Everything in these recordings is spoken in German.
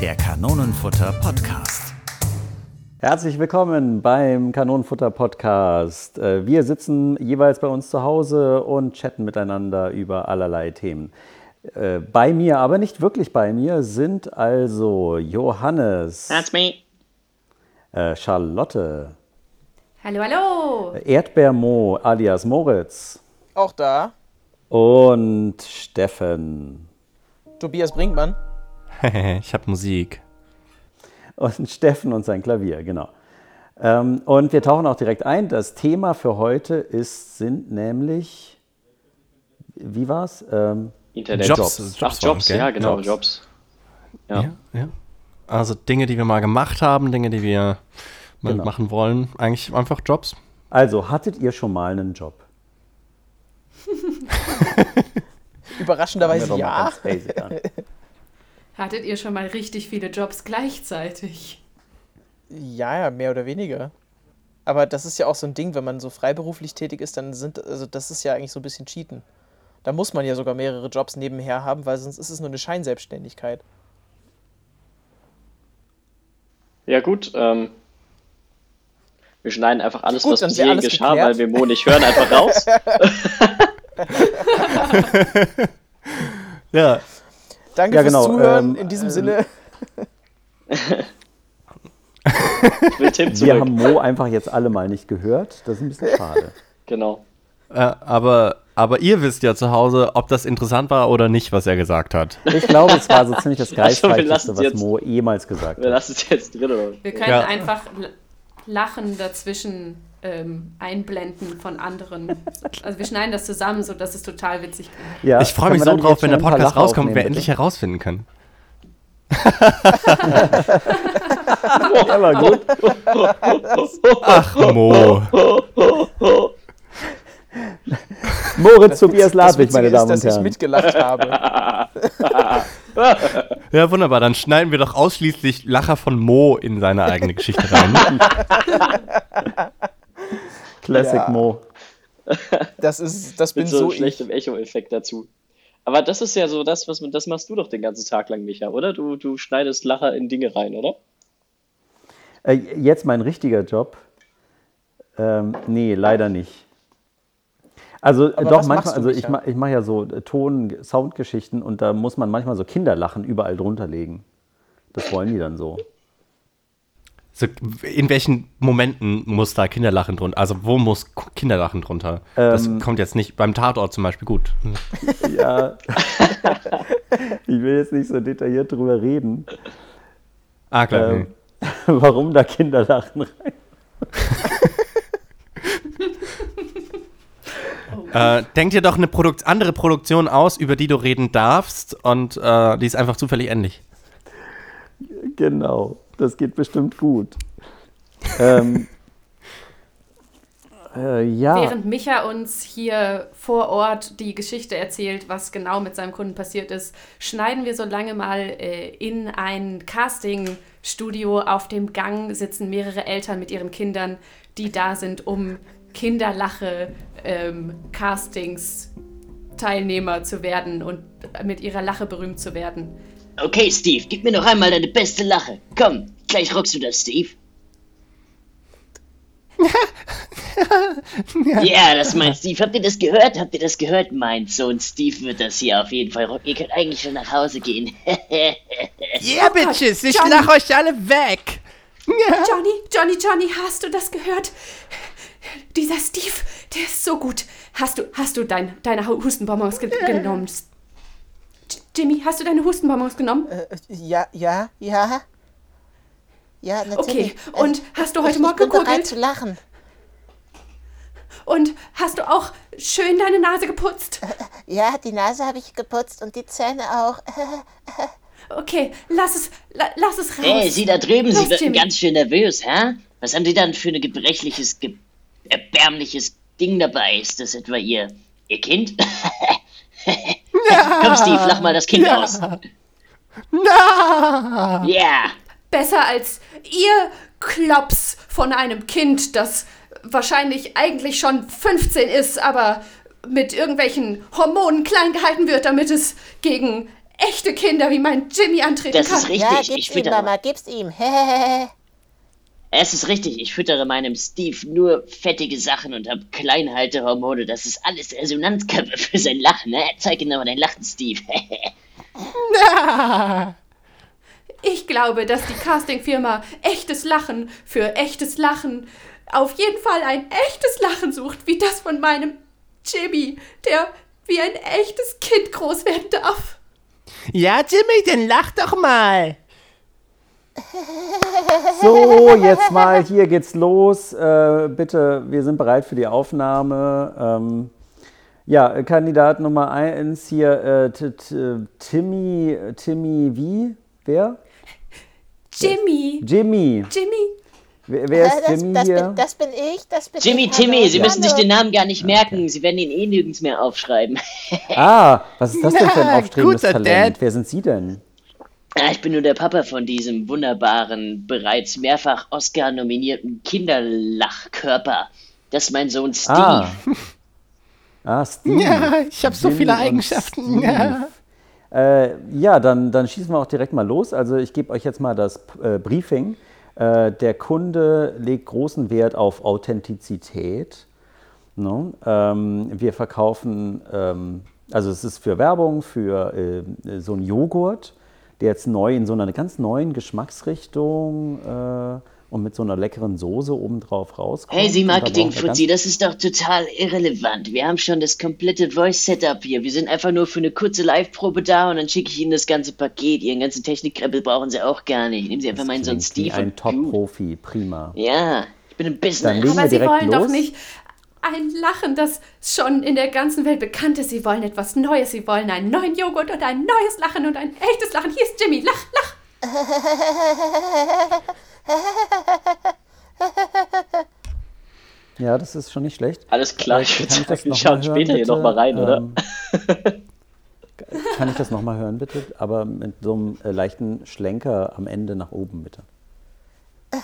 der Kanonenfutter Podcast. Herzlich willkommen beim Kanonenfutter Podcast. Äh, wir sitzen jeweils bei uns zu Hause und chatten miteinander über allerlei Themen. Äh, bei mir, aber nicht wirklich bei mir, sind also Johannes. That's me. Äh, Charlotte. Hallo, hallo. Erdbeermo alias Moritz. Auch da. Und Steffen. Tobias Brinkmann. ich habe Musik. Und Steffen und sein Klavier, genau. Ähm, und wir tauchen auch direkt ein. Das Thema für heute ist, sind nämlich, wie war's? Ähm, Internetjobs. Jobs. Ach, Jobs, gell? ja, genau, Jobs. Jobs. Ja. Ja. ja, Also Dinge, die wir mal gemacht haben, Dinge, die wir mal Genau. machen wollen. Eigentlich einfach Jobs. Also, hattet ihr schon mal einen Job? Überraschenderweise ja. Hattet ihr schon mal richtig viele Jobs gleichzeitig? Ja, ja, mehr oder weniger. Aber das ist ja auch so ein Ding, wenn man so freiberuflich tätig ist, dann sind, also das ist ja eigentlich so ein bisschen Cheaten. Da muss man ja sogar mehrere Jobs nebenher haben, weil sonst ist es nur eine Scheinselbstständigkeit. Ja, gut. Ähm, wir schneiden einfach alles, Gut, was bis hierhin geschah, geklärt. weil wir Mo nicht hören, einfach raus. Ja. Danke Ja, fürs genau, Zuhören. ähm, In diesem ähm, Sinne, Ich will Tim Wir haben Mo einfach jetzt alle mal nicht gehört. Das ist ein bisschen schade. Genau. Äh, aber, aber ihr wisst ja zu Hause, ob das interessant war oder nicht, was er gesagt hat. Ich glaube, es war so ziemlich das Also, wir Geistreichste, es was jetzt. Mo jemals gesagt Wir hat. lassen es jetzt drin. Oder? Wir können Ja. einfach Lachen dazwischen ähm, einblenden von anderen. Also wir schneiden das zusammen, sodass es total witzig klingt. Ja, ich freue mich so drauf, wenn der Podcast rauskommt und wir aufnehmen, endlich bitte? herausfinden können. Ja, war gut. Ach, Mo. Moritz Tobias das Ladwig, meine Damen ist, und dass ich Herren. mitgelacht habe. Ja, wunderbar. Dann schneiden wir doch ausschließlich Lacher von Mo in seine eigene Geschichte rein. Classic Ja. Mo. Das ist, das bin Mit so, ich. schlechten Echo-Effekt dazu. Aber das ist ja so das, was das machst du doch den ganzen Tag lang, Micha, oder? Du, du schneidest Lacher in Dinge rein, oder? Äh, jetzt mein richtiger Job. Ähm, nee, leider nicht. Also Aber doch manchmal, also ich, ma, ich mache ja so äh, Ton, Soundgeschichten und da muss man manchmal so Kinderlachen überall drunter legen. Das wollen die dann so. So, in welchen Momenten muss da Kinderlachen drunter? Also wo muss Kinderlachen drunter? das Ähm, kommt jetzt nicht beim Tatort zum Beispiel gut. Ja. ich will jetzt nicht so detailliert drüber reden, Ah, klar. ähm, warum da Kinderlachen rein. Äh, denk dir doch eine Produkt andere Produktion aus, über die du reden darfst und äh, die ist einfach zufällig ähnlich. Genau, das geht bestimmt gut. ähm, äh, ja, Während Micha uns hier vor Ort die Geschichte erzählt, was genau mit seinem Kunden passiert ist, schneiden wir so lange mal äh, in ein Casting-Studio. Auf dem Gang sitzen mehrere Eltern mit ihren Kindern, die da sind, um Kinderlache ähm, Castings Teilnehmer zu werden und mit ihrer Lache berühmt zu werden. Okay, Steve, gib mir noch einmal deine beste Lache. Komm, gleich rockst du das, Steve. Ja, das ist mein Steve. Habt ihr das gehört? Habt ihr das gehört? Mein Sohn Steve wird das hier auf jeden Fall rocken. Ihr könnt eigentlich schon nach Hause gehen. Yeah, Bitches, ich Johnny. lach euch alle weg. Johnny, Johnny, Johnny, hast du das gehört? Dieser Steve, der ist so gut. Hast du, hast du dein, deine Hustenbonbons ge genommen? Jimmy, hast du deine Hustenbonbons genommen? Ja, ja, ja. Ja, natürlich. Okay, und hast du heute ich, Morgen ich bin bereit gekugelt? zu lachen. Und hast du auch schön deine Nase geputzt? Ja, die Nase habe ich geputzt und die Zähne auch. Okay, lass es, la, lass es raus. Hey, Sie da drüben, Sie Los, wirken Jimmy. ganz schön nervös, hä? Was haben Sie dann für ein gebrechliches, ge erbärmliches Ding dabei? Ist das etwa Ihr, Ihr Kind? Komm, Steve, lach mal das Kind aus. Na! Ja. Besser als ihr Klops von einem Kind, das wahrscheinlich eigentlich schon 15 ist, aber mit irgendwelchen Hormonen klein gehalten wird, damit es gegen echte Kinder wie mein Jimmy antreten Das kann. ist richtig. Ja, ich gib's ihm, füttere, Mama, gib's ihm. Es ist richtig. Ich füttere meinem Steve nur fettige Sachen und habe Kleinhaltehormone. Das ist alles Resonanzkörper für sein Lachen. Ne? Zeig ihm mal dein Lachen, Steve. Ich glaube, dass die Castingfirma echtes Lachen für echtes Lachen auf jeden Fall ein echtes Lachen sucht, wie das von meinem Jimmy, der wie ein echtes Kind groß werden darf. Ja, Jimmy, dann lach doch mal. So, jetzt mal, hier geht's los. Äh, bitte, wir sind bereit für die Aufnahme. Ähm, ja, Kandidat Nummer eins hier, äh, Timmy, Timmy wie? Wer? Jimmy, Jimmy. Jimmy, Wer, wer ist das, Jimmy das, hier? bin, das bin ich, das bin Jimmy, ich. Timmy, Sie müssen sich den Namen gar nicht merken. Sie werden ihn eh nirgends mehr aufschreiben. Ah, was ist das denn für ein aufstrebendes Talent? Dad. Wer sind Sie denn? Ich bin nur der Papa von diesem wunderbaren, bereits mehrfach Oscar-nominierten Kinderlachkörper. Das ist mein Sohn Steve. Ah. Ah, Steve. Ja, ich habe so viele Eigenschaften. Ja. Äh, ja, dann, dann schießen wir auch direkt mal los. Also ich gebe euch jetzt mal das äh, Briefing. Äh, der Kunde legt großen Wert auf Authentizität. Ne? Ähm, wir verkaufen, ähm, also es ist für Werbung, für äh, so einen Joghurt, der jetzt neu in so einer ganz neuen Geschmacksrichtung äh, und mit so einer leckeren Soße obendrauf rauskommt. Hey, Sie Und da Marketing brauchen wir Fuzzi, das ist doch total irrelevant. Wir haben schon das komplette Voice-Setup hier. Wir sind einfach nur für eine kurze Live-Probe da und dann schicke ich Ihnen das ganze Paket. Ihren ganzen Technikkreppel brauchen Sie auch gar nicht. Nehmen Sie einfach meinen Sohn Steve ein. Top-Profi, prima. Ja, ich bin im Dann Business. legen wir aber Sie direkt wollen los. doch nicht ein Lachen, das schon in der ganzen Welt bekannt ist. Sie wollen etwas Neues. Sie wollen einen neuen Joghurt und ein neues Lachen und ein echtes Lachen. Hier ist Jimmy. Lach, lach. Ja, das ist schon nicht schlecht. Alles klar, Vielleicht ich kann würde das sagen, noch wir schauen mal hören, später hier bitte? nochmal rein, oder? Ähm, Kann ich das nochmal hören, bitte? Aber mit so einem äh, leichten Schlenker am Ende nach oben, bitte.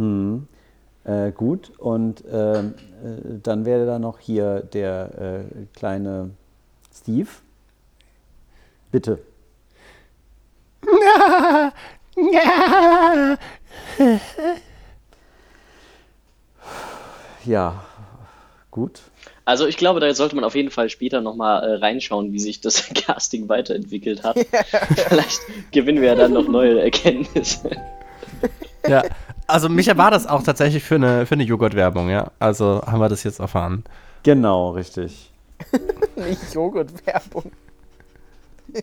Hm. Äh, gut, und ähm, äh, dann wäre da noch hier der äh, kleine Steve. Bitte. Ja. Ja, gut. Also ich glaube, da sollte man auf jeden Fall später nochmal äh, reinschauen, wie sich das Casting weiterentwickelt hat. Vielleicht gewinnen wir ja dann noch neue Erkenntnisse. ja. Also mich war das auch tatsächlich für eine, für eine Joghurt-Werbung, ja. Also haben wir das jetzt erfahren. Genau, richtig. Nicht Joghurt-Werbung.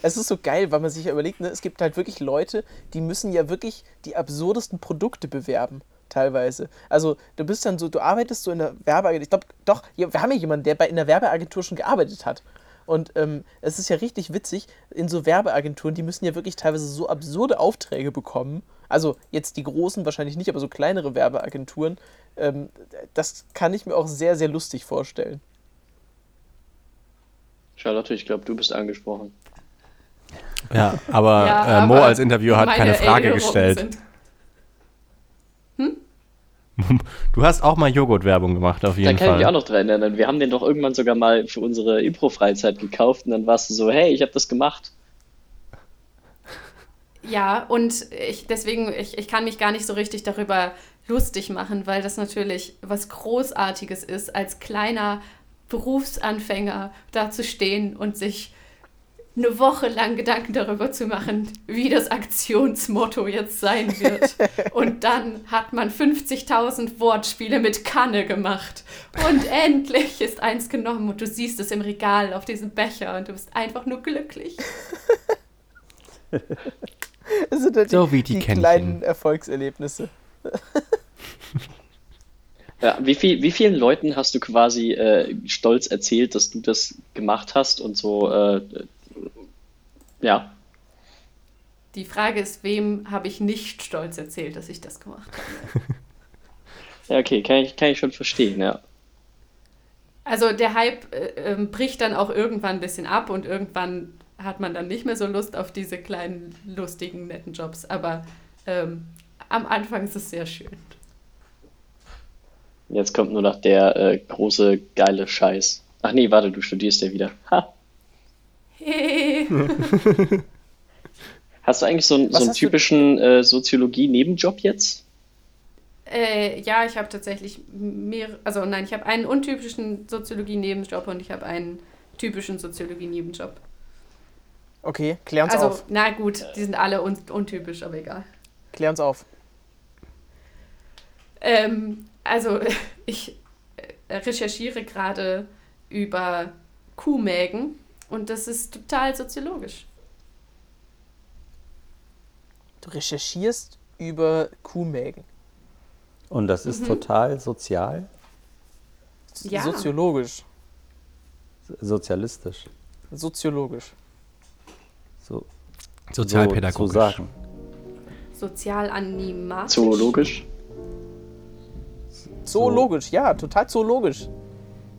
Es ist so geil, weil man sich ja überlegt, ne, es gibt halt wirklich Leute, die müssen ja wirklich die absurdesten Produkte bewerben, teilweise. Also du bist dann so, du arbeitest so in der Werbeagentur, ich glaube, doch, wir haben ja jemanden, der bei in der Werbeagentur schon gearbeitet hat. Und ähm, es ist ja richtig witzig, in so Werbeagenturen, die müssen ja wirklich teilweise so absurde Aufträge bekommen. Also jetzt die großen wahrscheinlich nicht, aber so kleinere Werbeagenturen. Ähm, das kann ich mir auch sehr, sehr lustig vorstellen. Charlotte, ich glaube, du bist angesprochen. Ja, aber, Ja, äh, Mo aber als Interviewer hat keine Frage gestellt. sind- Du hast auch mal Joghurt-Werbung gemacht, auf Da jeden kann ich mich auch Fall. noch dran erinnern. Wir haben den doch irgendwann sogar mal für unsere Impro-Freizeit gekauft und dann warst du so, hey, ich habe das gemacht. Ja, und ich, deswegen, ich, ich kann mich gar nicht so richtig darüber lustig machen, weil das natürlich was Großartiges ist, als kleiner Berufsanfänger da zu stehen und sich eine Woche lang Gedanken darüber zu machen, wie das Aktionsmotto jetzt sein wird. Und dann hat man 50.000 Wortspiele mit Kanne gemacht. Und endlich ist eins genommen und du siehst es im Regal auf diesem Becher und du bist einfach nur glücklich. Das sind halt So die, wie die Kännchen. kleinen Erfolgserlebnisse. Ja, wie, viel, wie vielen Leuten hast du quasi äh, stolz erzählt, dass du das gemacht hast und so, äh, ja. Die Frage ist, wem habe ich nicht stolz erzählt, dass ich das gemacht habe? Ja, okay, kann ich, kann ich schon verstehen, ja. Also der Hype äh, ähm, bricht dann auch irgendwann ein bisschen ab und irgendwann hat man dann nicht mehr so Lust auf diese kleinen, lustigen, netten Jobs. Aber ähm, am Anfang ist es sehr schön. Jetzt kommt nur noch der äh, große, geile Scheiß. Ach nee, warte, du studierst ja wieder. Ha. Hey. Hast du eigentlich so, so einen typischen äh, Soziologie-Nebenjob jetzt? Äh, ja, ich habe tatsächlich mehr, also nein, ich habe einen untypischen Soziologie-Nebenjob und ich habe einen typischen Soziologie-Nebenjob. Okay, klär uns Also, auf. na gut, die sind alle un untypisch, aber egal. Klär uns auf. Ähm, also, ich äh, recherchiere gerade über Kuhmägen und das ist total soziologisch. Du recherchierst über Kuhmägen. Und das ist total sozial, Ja. Soziologisch. sozialistisch. Soziologisch. So, Sozialpädagogisch. So zu sagen. Sozial animatisch. Zoologisch? Zoologisch, ja, total zoologisch.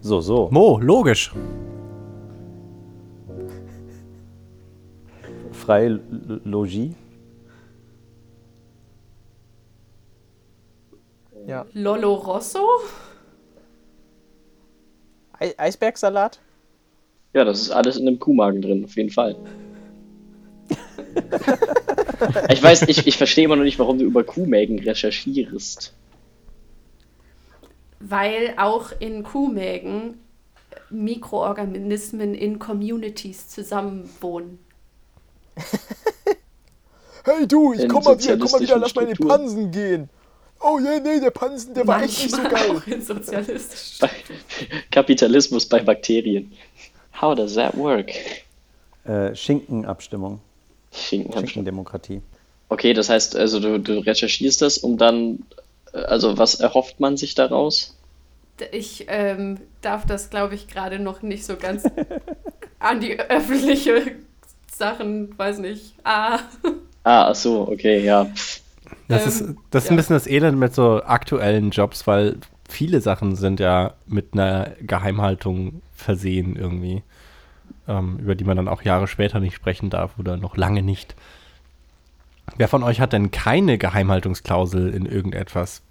So, so. Mo, logisch. Freilogie. Ja. Lolo Rosso? Ei Eisbergsalat? Ja, das ist alles in einem Kuhmagen drin, auf jeden Fall. ich weiß, ich, ich verstehe immer noch nicht, warum du über Kuhmägen recherchierst. Weil auch in Kuhmägen Mikroorganismen in Communities zusammenwohnen. Hey du, ich In komm mal wieder, komm mal wieder, lass mal in den. Pansen gehen. Oh ja, nee, der Pansen, der war echt nicht so Manchmal geil. auch in sozialistisch. Bei Kapitalismus bei Bakterien. How does that work? Äh, Schinkenabstimmung. Schinken hab ich schon. Schinkendemokratie. Okay, das heißt, also du, du recherchierst das, um dann, äh, also was erhofft man sich daraus? Ich ähm, darf das, glaube ich, gerade noch nicht so ganz an die öffentliche Sachen, weiß nicht. Ah, Ah, ach so, okay, ja. Das Ähm, ist, das ist ja. ein bisschen das Elend mit so aktuellen Jobs, weil viele Sachen sind ja mit einer Geheimhaltung versehen irgendwie, ähm, über die man dann auch Jahre später nicht sprechen darf oder noch lange nicht. Wer von euch hat denn keine Geheimhaltungsklausel in irgendetwas?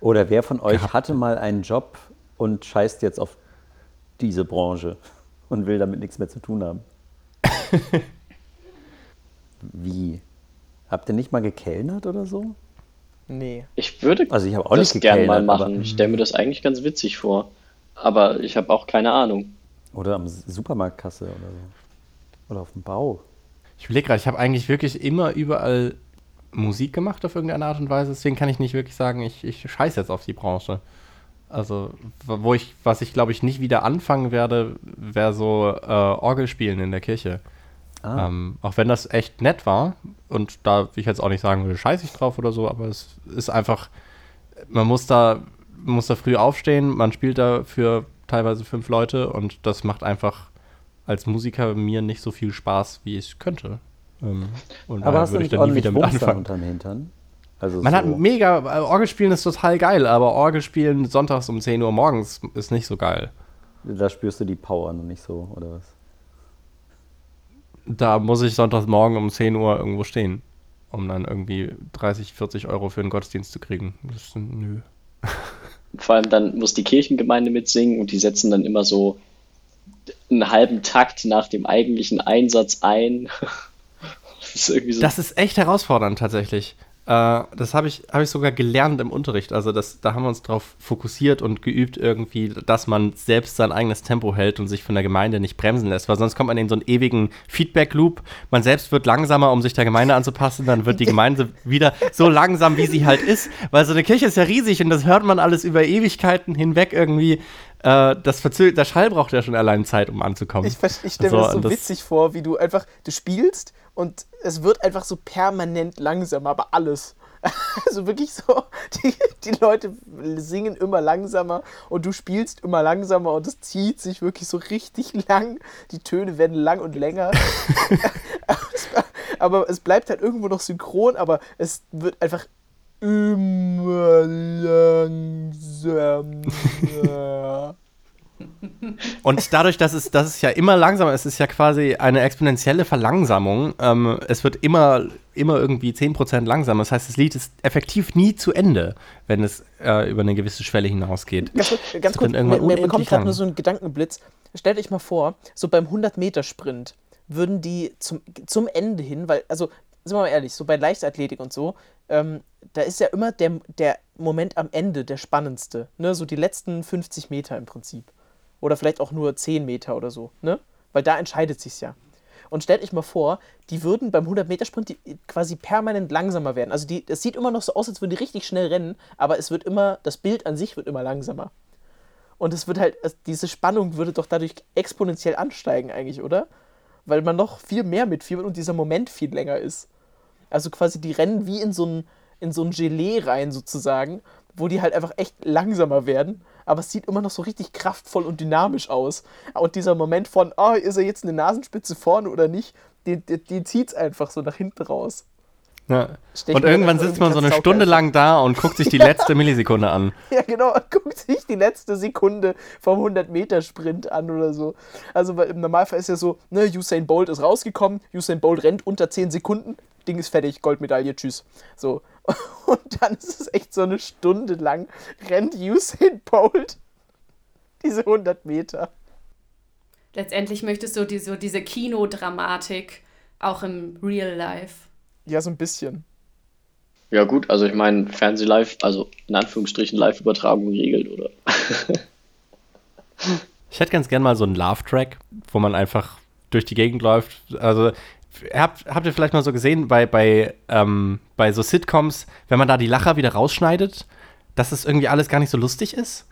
Oder wer von euch Gehabt. hatte mal einen Job und scheißt jetzt auf diese Branche und will damit nichts mehr zu tun haben? Wie? Habt ihr nicht mal gekellnert oder so? Nee. Ich würde Also ich habe auch das nicht gern gekellnert, mal machen. aber- Ich stelle mir das eigentlich ganz witzig vor. Aber ich habe auch keine Ahnung. Oder am Supermarktkasse oder so. Oder auf dem Bau. Ich überlege gerade, ich habe eigentlich wirklich immer überall Musik gemacht auf irgendeine Art und Weise, deswegen kann ich nicht wirklich sagen, ich, ich scheiße jetzt auf die Branche. Also, wo ich, was ich glaube ich nicht wieder anfangen werde, wäre so äh, Orgelspielen in der Kirche. Ah. Ähm, auch wenn das echt nett war und da will ich jetzt auch nicht sagen würde, scheiße ich drauf oder so, aber es ist einfach, man muss da, muss da früh aufstehen, man spielt da für teilweise fünf Leute und das macht einfach als Musiker mir nicht so viel Spaß, wie es könnte. Ähm, und Aber hast würde ich nicht da nie wieder mit dann anfangen. unterm Hintern? Also Man so. hat mega, äh, Orgelspielen ist total geil, aber Orgelspielen sonntags um 10 Uhr morgens ist nicht so geil. Da spürst du die Power noch nicht so, oder was? Da muss ich sonntags morgen um 10 Uhr irgendwo stehen, um dann irgendwie 30, 40 Euro für einen Gottesdienst zu kriegen. Das ist, nö. Vor allem dann muss die Kirchengemeinde mitsingen und die setzen dann immer so einen halben Takt nach dem eigentlichen Einsatz ein. Das ist so. Das ist echt herausfordernd tatsächlich. Äh, das habe ich, hab ich sogar gelernt im Unterricht. Also das, da haben wir uns darauf fokussiert und geübt irgendwie, dass man selbst sein eigenes Tempo hält und sich von der Gemeinde nicht bremsen lässt, weil sonst kommt man in so einen ewigen Feedback-Loop. Man selbst wird langsamer, um sich der Gemeinde anzupassen, dann wird die Gemeinde wieder so langsam, wie sie halt ist, weil so eine Kirche ist ja riesig und das hört man alles über Ewigkeiten hinweg irgendwie. Äh, das verzögert, der Schall braucht ja schon allein Zeit, um anzukommen. Ich, ich stelle mir So, das so das- witzig vor, wie du einfach, du spielst und es wird einfach so permanent langsamer, aber alles. Also wirklich so, die, die Leute singen immer langsamer und du spielst immer langsamer und es zieht sich wirklich so richtig lang. Die Töne werden lang und länger. aber es bleibt halt irgendwo noch synchron, aber es wird einfach immer langsamer. Und dadurch, dass es, dass es ja immer langsamer ist, ist ja quasi eine exponentielle Verlangsamung. Ähm, es wird immer immer irgendwie 10% langsamer. Das heißt, das Lied ist effektiv nie zu Ende, wenn es äh, über eine gewisse Schwelle hinausgeht. Ganz, kurz- ganz kurz, mir, mir bekommt gerade nur so ein Gedankenblitz. Stellt euch mal vor, so beim 100-Meter-Sprint würden die zum, zum Ende hin, weil, also, sind wir mal ehrlich, so bei Leichtathletik und so, ähm, da ist ja immer der, der Moment am Ende der spannendste. Ne? So die letzten 50 Meter im Prinzip. Oder vielleicht auch nur 10 Meter oder so. Ne? Weil da entscheidet sich's ja. Und stellt euch mal vor, die würden beim 100-Meter-Sprint die quasi permanent langsamer werden. Also es sieht immer noch so aus, als würden die richtig schnell rennen, aber es wird immer, das Bild an sich wird immer langsamer. Und es wird halt, es- diese Spannung würde doch dadurch exponentiell ansteigen eigentlich, oder? Weil man noch viel mehr mitfiebert und dieser Moment viel länger ist. Also quasi die rennen wie in so ein, in so ein Gelee rein sozusagen, wo die halt einfach echt langsamer werden, aber es sieht immer noch so richtig kraftvoll und dynamisch aus. Und dieser Moment von, oh, ist er jetzt eine Nasenspitze vorne oder nicht, den, den, den zieht es einfach so nach hinten raus. Ja. Und irgendwann sitzt man so eine Stunde lang da und guckt sich die letzte Millisekunde an. Ja, genau. Guckt sich die letzte Sekunde vom 100-Meter-Sprint an oder so. Also, weil im Normalfall ist ja so, ne, Usain Bolt ist rausgekommen, Usain Bolt rennt unter 10 Sekunden, Ding ist fertig, Goldmedaille, tschüss. So. Und dann ist es echt so eine Stunde lang, rennt Usain Bolt diese 100 Meter. Letztendlich möchtest du die, so diese Kinodramatik auch im Real Life. Ja, so ein bisschen. Ja, gut, also ich meine, Fernseh-Live, also in Anführungsstrichen Live-Übertragung regelt, oder? Ich hätte ganz gern mal so einen Love-Track, wo man einfach durch die Gegend läuft. Also, habt, habt ihr vielleicht mal so gesehen, bei, bei, ähm, bei so Sitcoms, wenn man da die Lacher wieder rausschneidet, dass es irgendwie alles gar nicht so lustig ist?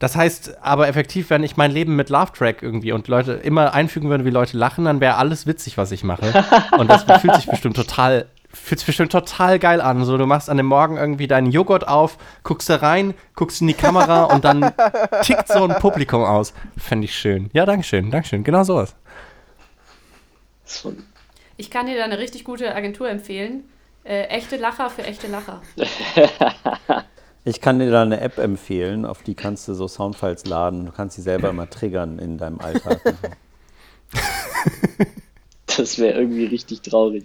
Das heißt, aber effektiv, wenn ich mein Leben mit Love-Track irgendwie und Leute immer einfügen würde, wie Leute lachen, dann wäre alles witzig, was ich mache. Und das fühlt sich bestimmt total, fühlt sich bestimmt total geil an. So, du machst an dem Morgen irgendwie deinen Joghurt auf, guckst da rein, guckst in die Kamera und dann tickt so ein Publikum aus. Fände ich schön. Ja, Dankeschön, Dankeschön. Genau sowas. So, Ich kann dir da eine richtig gute Agentur empfehlen. Äh, echte Lacher für echte Lacher. Ich kann dir da eine App empfehlen, auf die kannst du so Soundfiles laden. Du kannst sie selber immer triggern in deinem Alltag. das wäre irgendwie richtig traurig.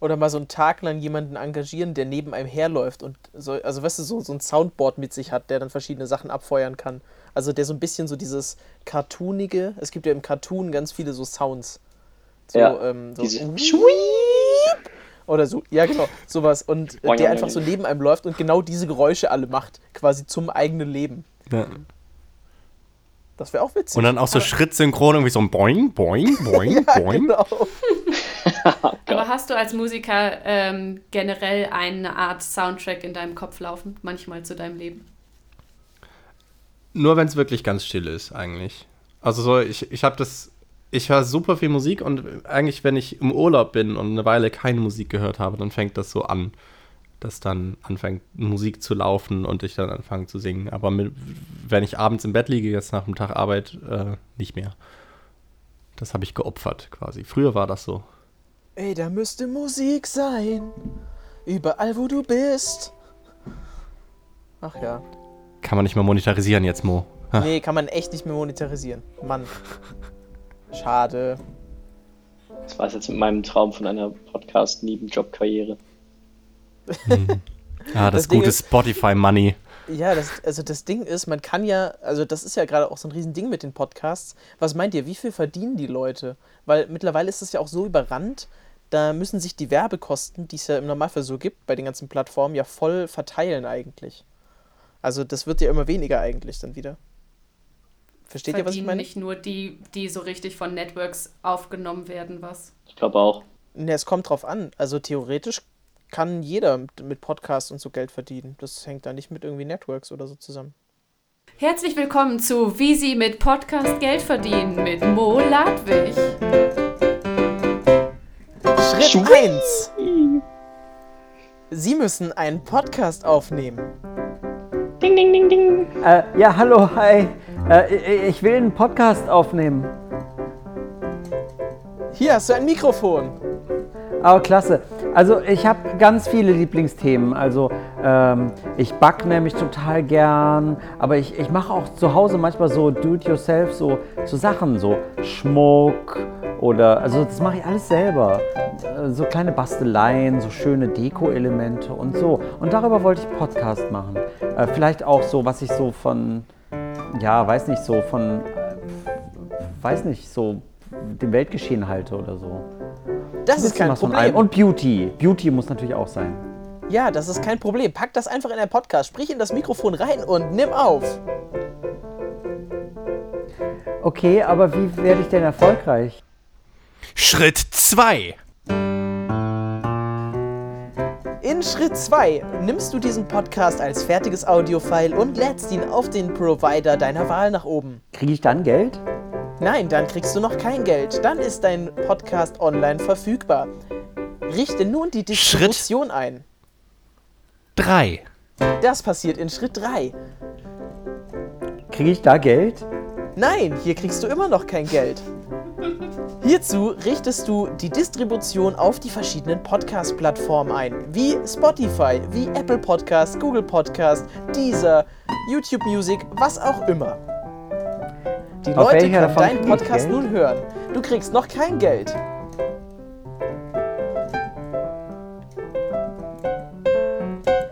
Oder mal so einen Tag lang jemanden engagieren, der neben einem herläuft und so, also weißt du, so, so ein Soundboard mit sich hat, der dann verschiedene Sachen abfeuern kann. Also der so ein bisschen so dieses Cartoonige, es gibt ja im Cartoon ganz viele so Sounds. So, Ja, ähm, so diese- oder so, ja genau, sowas. Und äh, der einfach so neben einem läuft und genau diese Geräusche alle macht, quasi zum eigenen Leben. Ja. Das wäre auch witzig. Und dann auch so schrittsynchron irgendwie so ein Boing, Boing, Boing, ja, Boing. genau. Aber hast du als Musiker ähm, generell eine Art Soundtrack in deinem Kopf laufen, manchmal zu deinem Leben? Nur wenn es wirklich ganz still ist, eigentlich. Also so, ich, ich habe das, ich höre super viel Musik und eigentlich, wenn ich im Urlaub bin und eine Weile keine Musik gehört habe, dann fängt das so an, dass dann anfängt Musik zu laufen und ich dann anfange zu singen. Aber mit, wenn ich abends im Bett liege, jetzt nach dem Tag Arbeit, äh, nicht mehr. Das habe ich geopfert quasi. Früher war das so. Ey, da müsste Musik sein. Überall, wo du bist. Ach ja. Kann man nicht mehr monetarisieren jetzt, Mo. Ha. Nee, kann man echt nicht mehr monetarisieren. Mann. Schade. Das war es jetzt mit meinem Traum von einer Podcast-Nebenjob-Karriere. Ah, das, Das gute ist- Spotify-Money. Ja, das, also das Ding ist, man kann ja, also das ist ja gerade auch so ein Riesending mit den Podcasts. Was meint ihr, wie viel verdienen die Leute? Weil mittlerweile ist es ja auch so überrannt, da müssen sich die Werbekosten, die es ja im Normalfall so gibt, bei den ganzen Plattformen, ja voll verteilen eigentlich. Also das wird ja immer weniger eigentlich dann wieder. Versteht ihr, was ich Verdienen meine? nicht nur die, die so richtig von Networks aufgenommen werden, was? Ich glaube auch. Ne, es kommt drauf an. Also theoretisch kann jeder mit, mit Podcasts und so Geld verdienen. Das hängt da nicht mit irgendwie Networks oder so zusammen. Herzlich willkommen zu Wie Sie mit Podcast Geld verdienen mit Mo Ladwig. Schritt 1. Sie müssen einen Podcast aufnehmen. Ding, ding, ding, ding. Äh, ja, hallo, hi. Äh, ich will einen Podcast aufnehmen. Hier hast du ein Mikrofon. Aber klasse. Also ich habe ganz viele Lieblingsthemen. Also äh, Ähm, ich backe nämlich total gern, aber ich, ich mache auch zu Hause manchmal so do-it-yourself, so, so Sachen, so Schmuck oder, also das mache ich alles selber. Äh, So kleine Basteleien, so schöne Deko-Elemente und so. Und darüber wollte ich Podcast machen. Äh, vielleicht auch so, was ich so von, ja, weiß nicht, so von, äh, weiß nicht, so dem Weltgeschehen halte oder so. Das ist kein Problem. Und Beauty. Beauty muss natürlich auch sein. Ja, das ist kein Problem. Pack das einfach in dein Podcast, sprich in das Mikrofon rein und nimm auf. Okay, aber wie werde ich denn erfolgreich? Schritt 2. Schritt 2 nimmst du diesen Podcast als fertiges Audiofile und lädst ihn auf den Provider deiner Wahl nach oben. Kriege ich dann Geld? Nein, dann kriegst du noch kein Geld. Dann ist dein Podcast online verfügbar. Richte nun die Distribution ein. 3. Das passiert in Schritt 3. Kriege ich da Geld? Nein, hier kriegst du immer noch kein Geld. Hierzu richtest du die Distribution auf die verschiedenen Podcast-Plattformen ein, wie Spotify, wie Apple Podcast, Google Podcast, Deezer, YouTube Music, was auch immer. Die Auf Leute können deinen Podcast nun hören. Du kriegst noch kein Geld.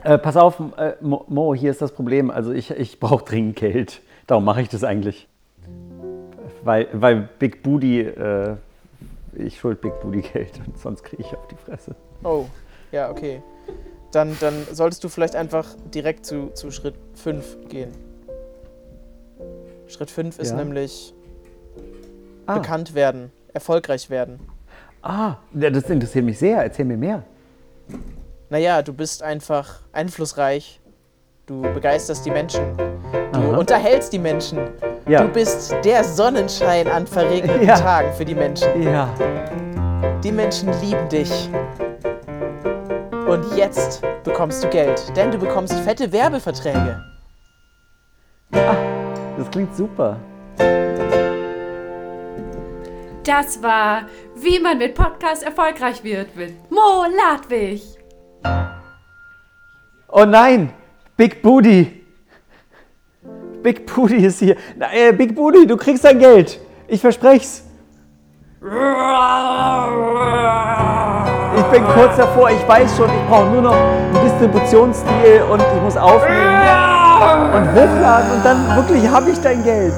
Äh, pass auf, äh, Mo, Mo, hier ist das Problem. Also ich, ich brauche dringend Geld. Darum mache ich das eigentlich. Weil, weil Big Booty, äh, ich schuld Big Booty Geld und sonst kriege ich auf die Fresse. Oh, ja, okay. Dann, dann solltest du vielleicht einfach direkt zu, zu Schritt 5 gehen. Schritt 5 ist Ja. nämlich Ah, bekannt werden, erfolgreich werden. ah, das interessiert mich sehr. Erzähl mir mehr. Naja, du bist einfach einflussreich. Du begeisterst die Menschen. Du Aha. unterhältst die Menschen. Ja. Du bist der Sonnenschein an verregneten Ja. Tagen für die Menschen. Ja. Die Menschen lieben dich. Und jetzt bekommst du Geld, denn du bekommst fette Werbeverträge. Das klingt super. Das war Wie man mit Podcast erfolgreich wird mit Mo Ladwig. Oh nein! Big Booty! Big Booty ist hier. Na, äh, Big Booty, du kriegst dein Geld. Ich versprech's. Ich bin kurz davor, ich weiß schon, ich brauche nur noch einen Distributionsstil und ich muss aufnehmen und hochladen und dann wirklich habe ich dein Geld.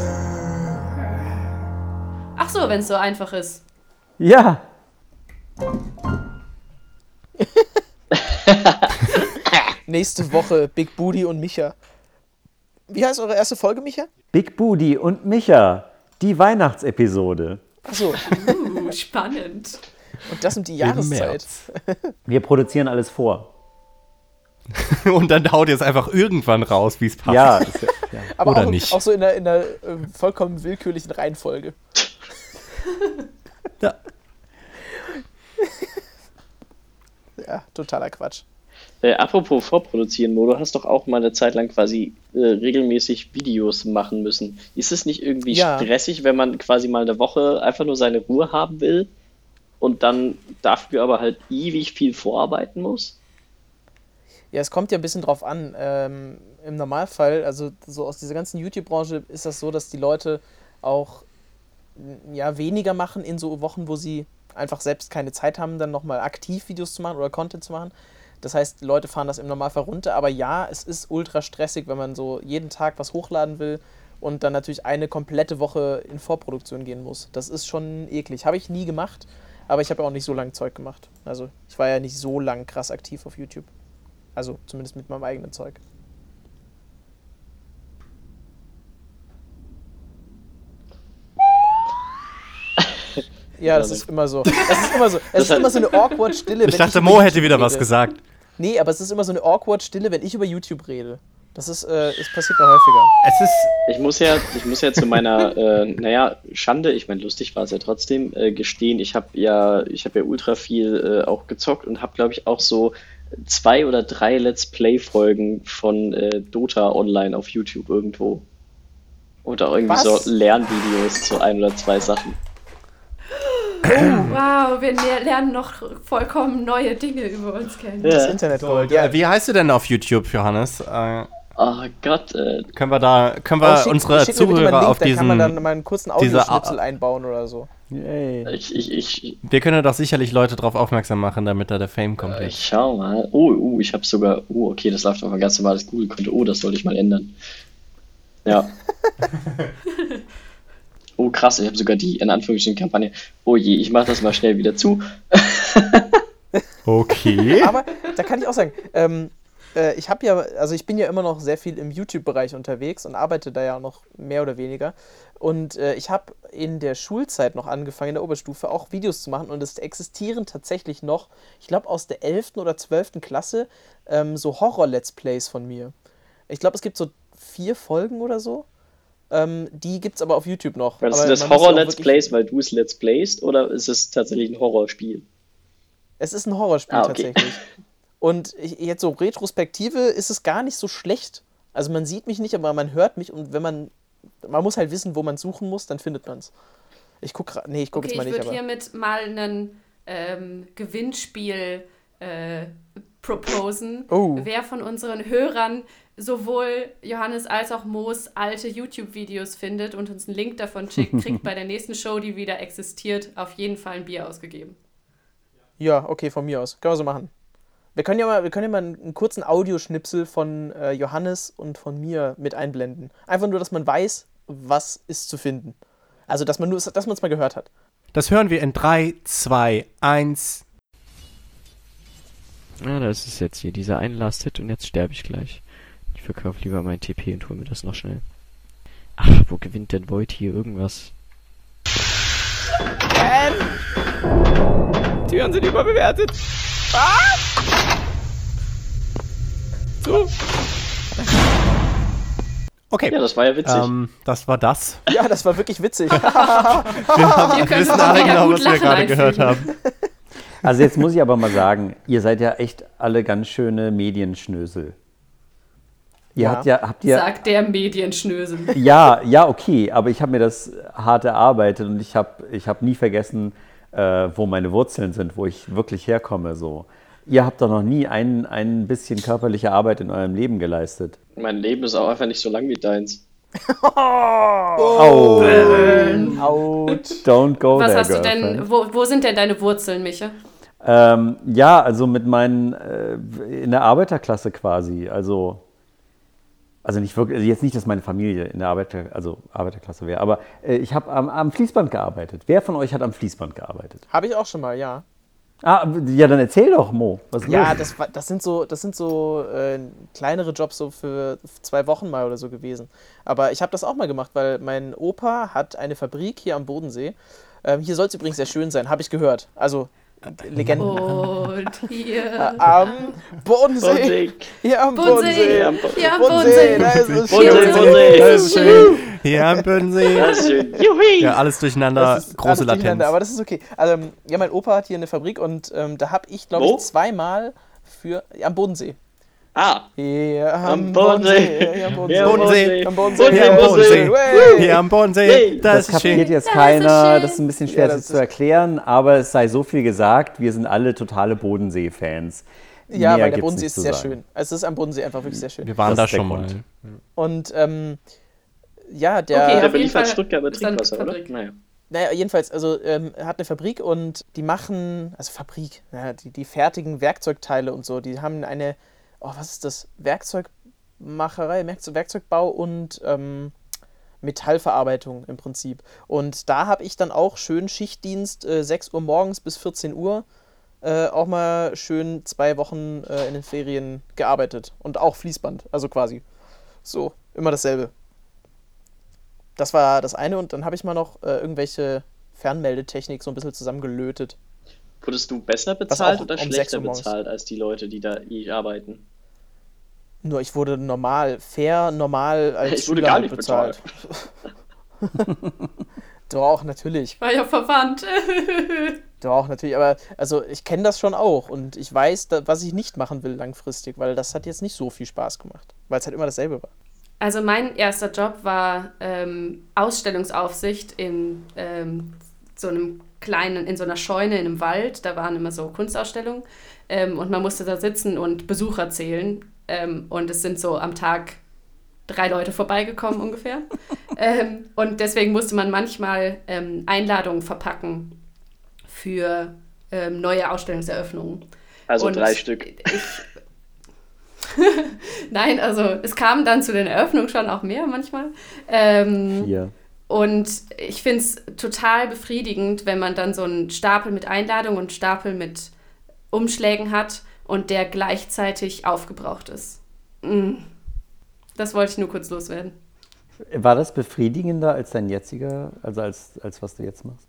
Ach so, wenn es so einfach ist. Ja. Nächste Woche Big Booty und Micha. Wie heißt eure erste Folge, Micha? Big Booty und Micha, die Weihnachtsepisode. Achso, Uh, spannend. und das um die Jahreszeit. Wir produzieren alles vor. Und dann haut ihr es einfach irgendwann raus, wie es passt. Ja, ist, ja. Aber Oder auch, nicht. auch so in einer, in einer ähm, vollkommen willkürlichen Reihenfolge. Ja. Ja, totaler Quatsch. Äh, apropos vorproduzieren, Mo, du hast doch auch mal eine Zeit lang quasi äh, regelmäßig Videos machen müssen. Ist es nicht irgendwie Ja. stressig, wenn man quasi mal eine Woche einfach nur seine Ruhe haben will und dann dafür aber halt ewig viel vorarbeiten muss? Ja, es kommt ja ein bisschen drauf an. Ähm, Im Normalfall, also so aus dieser ganzen YouTube-Branche ist das so, dass die Leute auch ja, weniger machen in so Wochen, wo sie einfach selbst keine Zeit haben, dann nochmal aktiv Videos zu machen oder Content zu machen. Das heißt, Leute fahren das im Normalfall runter. Aber ja, es ist ultra stressig, wenn man so jeden Tag was hochladen will und dann natürlich eine komplette Woche in Vorproduktion gehen muss. Das ist schon eklig. Habe ich nie gemacht, aber ich habe auch nicht so lange Zeug gemacht. Also ich war ja nicht so lang krass aktiv auf YouTube. Also zumindest mit meinem eigenen Zeug. Ja, das ist immer so. Es ist immer so. Es ist immer so eine awkward Stille. Ich wenn dachte, über Mo hätte YouTube wieder was rede. gesagt. Nee, aber es ist immer so eine awkward Stille, wenn ich über YouTube rede. Das ist, äh, es passiert mir häufiger. Es ist. Ich muss ja, ich muss ja zu meiner, äh, naja, Schande, ich meine, lustig war es ja trotzdem, äh, gestehen, ich habe ja, ich habe ja ultra viel äh, auch gezockt und habe, glaube ich, auch so zwei oder drei Let's Play-Folgen von äh, Dota online auf YouTube irgendwo. Oder irgendwie Was? so Lernvideos zu ein oder zwei Sachen. Wow, wir le- lernen noch vollkommen neue Dinge über uns kennen. Das Ja. Internet So, Gold. ja. Wie heißt du denn auf YouTube, Johannes? Äh, Oh Gott, äh, können wir da, können Oh, wir schick- unsere schick Zuhörer Link, auf da kann man dann diesen, mal einen kurzen diese- Audioschnipsel einbauen oder so. Yay. ich, ich, ich, wir können doch sicherlich Leute darauf aufmerksam machen, damit da der Fame kommt. ich schau mal. Oh, oh, ich habe sogar. Oh, okay, das läuft auf ein ganz normales Google-Konto. Oh, das sollte ich mal ändern. Ja. Oh, krass, ich habe sogar die in Anführungsstrichen Kampagne. Oh je, ich mache das mal schnell wieder zu. Okay. Aber da kann ich auch sagen, ähm, äh, ich habe ja, also ich bin ja immer noch sehr viel im YouTube-Bereich unterwegs und arbeite da ja noch mehr oder weniger. Und äh, ich habe in der Schulzeit noch angefangen, in der Oberstufe, auch Videos zu machen. Und es existieren tatsächlich noch, ich glaube aus der 11. oder 12. Klasse, ähm, so Horror-Let's Plays von mir. Ich glaube, es gibt so vier Folgen oder so. Ähm, die gibt es aber auf YouTube noch. War das aber das Horror-Let's Plays, weil du es Let's Playst oder ist es tatsächlich ein Horrorspiel? Es ist ein Horrorspiel Ah, okay. tatsächlich. Und ich, jetzt so Retrospektive ist es gar nicht so schlecht. Also man sieht mich nicht, aber man hört mich und wenn man, man muss halt wissen, wo man suchen muss, dann findet man es. Ich guck grad, nee, ich guck Okay, jetzt mal ich nicht, würde aber hiermit mal einen ähm, Gewinnspiel äh, proposen. Oh. Wer von unseren Hörern sowohl Johannes als auch Moos alte YouTube-Videos findet und uns einen Link davon schickt, kriegt bei der nächsten Show, die wieder existiert, auf jeden Fall ein Bier ausgegeben. ja, okay, von mir aus. Können wir so machen. Wir können ja mal, wir können ja mal einen, einen kurzen Audioschnipsel von äh, Johannes und von mir mit einblenden. Einfach nur, dass man weiß, was ist zu finden. Also, dass man nur, dass man es mal gehört hat. Das hören wir in 3, 2, 1. Ja, das ist jetzt hier dieser ein Last-Hit und jetzt sterbe ich gleich. Ich verkaufe lieber mein TP und hole mir das noch schnell. Ach, wo gewinnt denn Void hier irgendwas? Türen sind überbewertet. Okay. Ja, das war ja witzig. ähm, das war das. Ja, das war wirklich witzig. Wir, haben, Wir können wissen alle genau, was wir gerade gehört haben. Also jetzt muss ich aber mal sagen, ihr seid ja echt alle ganz schöne Medienschnösel. Ihr Ja. habt ja, habt ihr, Sagt der Medienschnösel. ja, ja, okay, aber ich habe mir das hart erarbeitet und ich habe ich hab nie vergessen, äh, wo meine Wurzeln sind, wo ich wirklich herkomme. So. Ihr habt doch noch nie ein, ein bisschen körperliche Arbeit in eurem Leben geleistet. mein Leben ist auch einfach nicht so lang wie deins. Oh, out. Don't go Was there, hast du girlfriend. denn, wo, wo sind denn deine Wurzeln, Micha? Ähm, ja, also mit meinen, äh, in der Arbeiterklasse quasi. Also, also nicht wirklich, also jetzt nicht, dass meine Familie in der Arbeiter, also Arbeiterklasse wäre, aber äh, ich habe am, am Fließband gearbeitet. Wer von euch hat am Fließband gearbeitet? Habe ich auch schon mal, ja. Ah, ja, dann erzähl doch, Mo. Ja, das, das sind so, das sind so äh, kleinere Jobs so für zwei Wochen mal oder so gewesen. Aber ich habe das auch mal gemacht, weil mein Opa hat eine Fabrik hier am Bodensee. Ähm, hier soll es übrigens sehr schön sein, habe ich gehört. Also Legenden. Und hier. Am Bodensee. Hier am Bodensee. Ja, Bo- Ja, Bodensee, da ist es schön. Schön. Hier am Bodensee. Das ist schön. Juhui! Ja, alles durcheinander. Große alles Latenz. durcheinander, Aber das ist okay. Also, ja, mein Opa hat hier eine Fabrik und ähm, da habe ich, glaube ich, zweimal für. Am Bodensee. Ah, Hier am Bodensee. Hier am Ja, Bodensee. Bodensee. Am Bodensee. Hier am Bodensee. Hier am Bodensee. Das, kapiert jetzt keiner, das ist ein bisschen schwer Ja, zu erklären, aber es sei so viel gesagt, wir sind alle totale Bodensee-Fans. Ja, Mehr weil der Bodensee ist sehr sagen. schön. Also, es ist am Bodensee einfach wirklich sehr schön. Wir waren Das da schon mal. Und ähm, ja, der. Okay, der beliefert ist dann Trinkwasser, oder? Naja. Naja, jedenfalls, also ähm, er hat eine Fabrik und die machen, also Fabrik, ja, die, die fertigen Werkzeugteile und so, die haben eine, oh, was ist das? Werkzeugmacherei, Werkzeug- Werkzeugbau und ähm, Metallverarbeitung im Prinzip. Und da habe ich dann auch schön Schichtdienst, äh, 6 Uhr morgens bis 14 Uhr, äh, auch mal schön zwei Wochen äh, in den Ferien gearbeitet. Und auch Fließband, also quasi. So, immer dasselbe. Das war das eine und dann habe ich mal noch äh, irgendwelche Fernmeldetechnik so ein bisschen zusammengelötet. Wurdest du besser bezahlt oder um schlechter bezahlt als die Leute, die da eh arbeiten? Nur ich wurde normal, fair, normal als Ich wurde Schüler gar nicht bezahlt. Doch, natürlich. War ja verwandt. Doch, natürlich. Aber also ich kenne das schon auch und ich weiß, da, was ich nicht machen will langfristig, weil das hat jetzt nicht so viel Spaß gemacht, weil es halt immer dasselbe war. Also mein erster Job war ähm, Ausstellungsaufsicht in ähm, so einem kleinen, in so einer Scheune in einem Wald. Da waren immer so Kunstausstellungen. Ähm, und man musste da sitzen und Besucher zählen. Ähm, und es sind so am Tag drei Leute vorbeigekommen ungefähr. ähm, und deswegen musste man manchmal ähm, Einladungen verpacken für ähm, neue Ausstellungseröffnungen. Also Und drei Stück. Ich, Nein, also es kam dann zu den Eröffnungen schon auch mehr manchmal. Ähm, Vier. Und ich finde es total befriedigend, wenn man dann so einen Stapel mit Einladungen und einen Stapel mit Umschlägen hat und der gleichzeitig aufgebraucht ist. Mm. Das wollte ich nur kurz loswerden. War das befriedigender als dein jetziger, also als, als was du jetzt machst?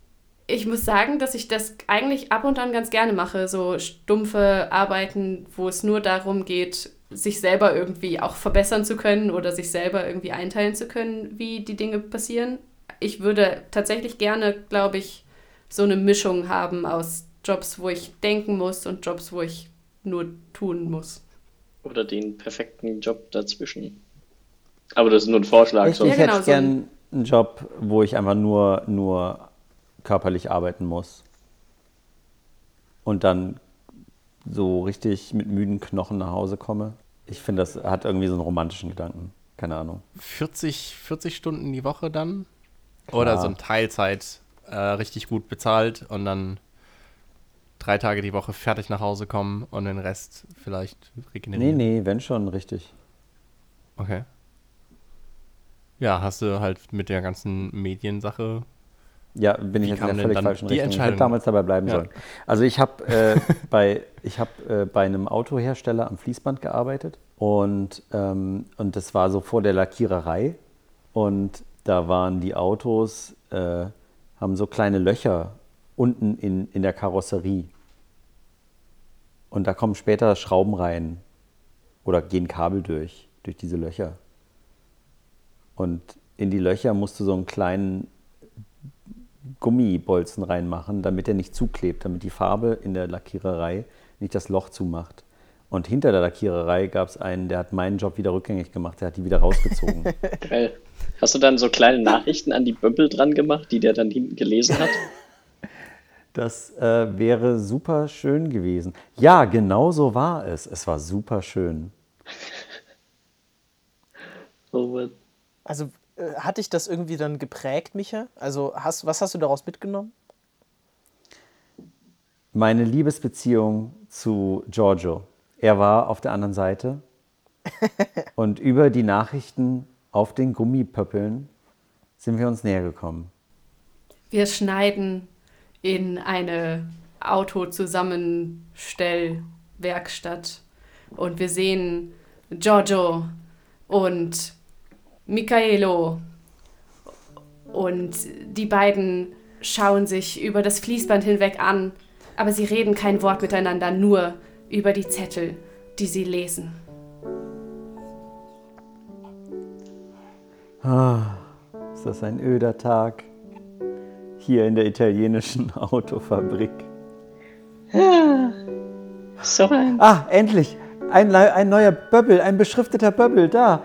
Ich muss sagen, dass ich das eigentlich ab und an ganz gerne mache, so stumpfe Arbeiten, wo es nur darum geht, sich selber irgendwie auch verbessern zu können oder sich selber irgendwie einteilen zu können, wie die Dinge passieren. Ich würde tatsächlich gerne, glaube ich, so eine Mischung haben aus Jobs, wo ich denken muss und Jobs, wo ich nur tun muss. Oder den perfekten Job dazwischen. Aber das ist nur ein Vorschlag. Ich, So. ich Ja, genau, hätte so ein- gern einen Job, wo ich einfach nur, nur körperlich arbeiten muss. Und dann so richtig mit müden Knochen nach Hause komme. Ich finde, das hat irgendwie so einen romantischen Gedanken. Keine Ahnung. 40, 40 Stunden die Woche dann? Oder Klar. so ein Teilzeit äh, richtig gut bezahlt und dann drei Tage die Woche fertig nach Hause kommen und den Rest vielleicht Nee, regenerieren? nee, wenn schon, richtig. Okay. Ja, hast du halt mit der ganzen Mediensache. Ja, bin ich jetzt in der völlig falschen die Richtung. Ich hätte damals dabei bleiben Ja. sollen. Also ich habe äh, bei, ich hab, äh, bei einem Autohersteller am Fließband gearbeitet und, ähm, und das war so vor der Lackiererei und da waren die Autos, äh, haben so kleine Löcher unten in, in der Karosserie und da kommen später Schrauben rein oder gehen Kabel durch, durch diese Löcher. Und in die Löcher musst du so einen kleinen Gummibolzen reinmachen, damit er nicht zuklebt, damit die Farbe in der Lackiererei nicht das Loch zumacht. Und hinter der Lackiererei gab es einen, der hat meinen Job wieder rückgängig gemacht, der hat die wieder rausgezogen. Geil. Hast du dann so kleine Nachrichten an die Böppel dran gemacht, die der dann hinten gelesen hat? Das äh, wäre super schön gewesen. Ja, genau so war es. Es war super schön. Oh, Mann. Also äh, hat dich das irgendwie dann geprägt, Micha? Also hast, was hast du daraus mitgenommen? Meine Liebesbeziehung zu Giorgio. Er war auf der anderen Seite und über die Nachrichten auf den Gummipöppeln sind wir uns näher gekommen. Wir schneiden in eine Autozusammenstellwerkstatt und wir sehen Giorgio und Michaelo und die beiden schauen sich über das Fließband hinweg an, aber sie reden kein Wort miteinander, nur über die Zettel, die sie lesen. Ist das ein öder Tag hier in der italienischen Autofabrik? So ein. Ah, endlich! Ein, ein neuer Böbbel, ein beschrifteter Böbbel, da!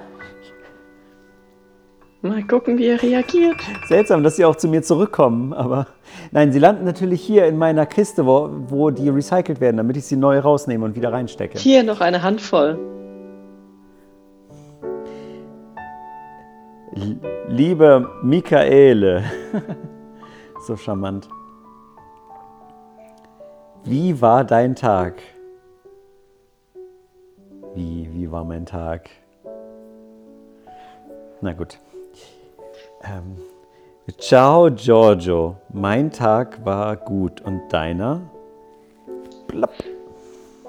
Mal gucken, wie er reagiert. Seltsam, dass sie auch zu mir zurückkommen, aber nein, sie landen natürlich hier in meiner Kiste, wo, wo die recycelt werden, damit ich sie neu rausnehme und wieder reinstecke. Hier noch eine Handvoll. L- Liebe Michaele, so charmant. Wie war dein Tag? Wie, wie war mein Tag? Na gut. Ähm, ciao Giorgio, mein Tag war gut und deiner? Plapp.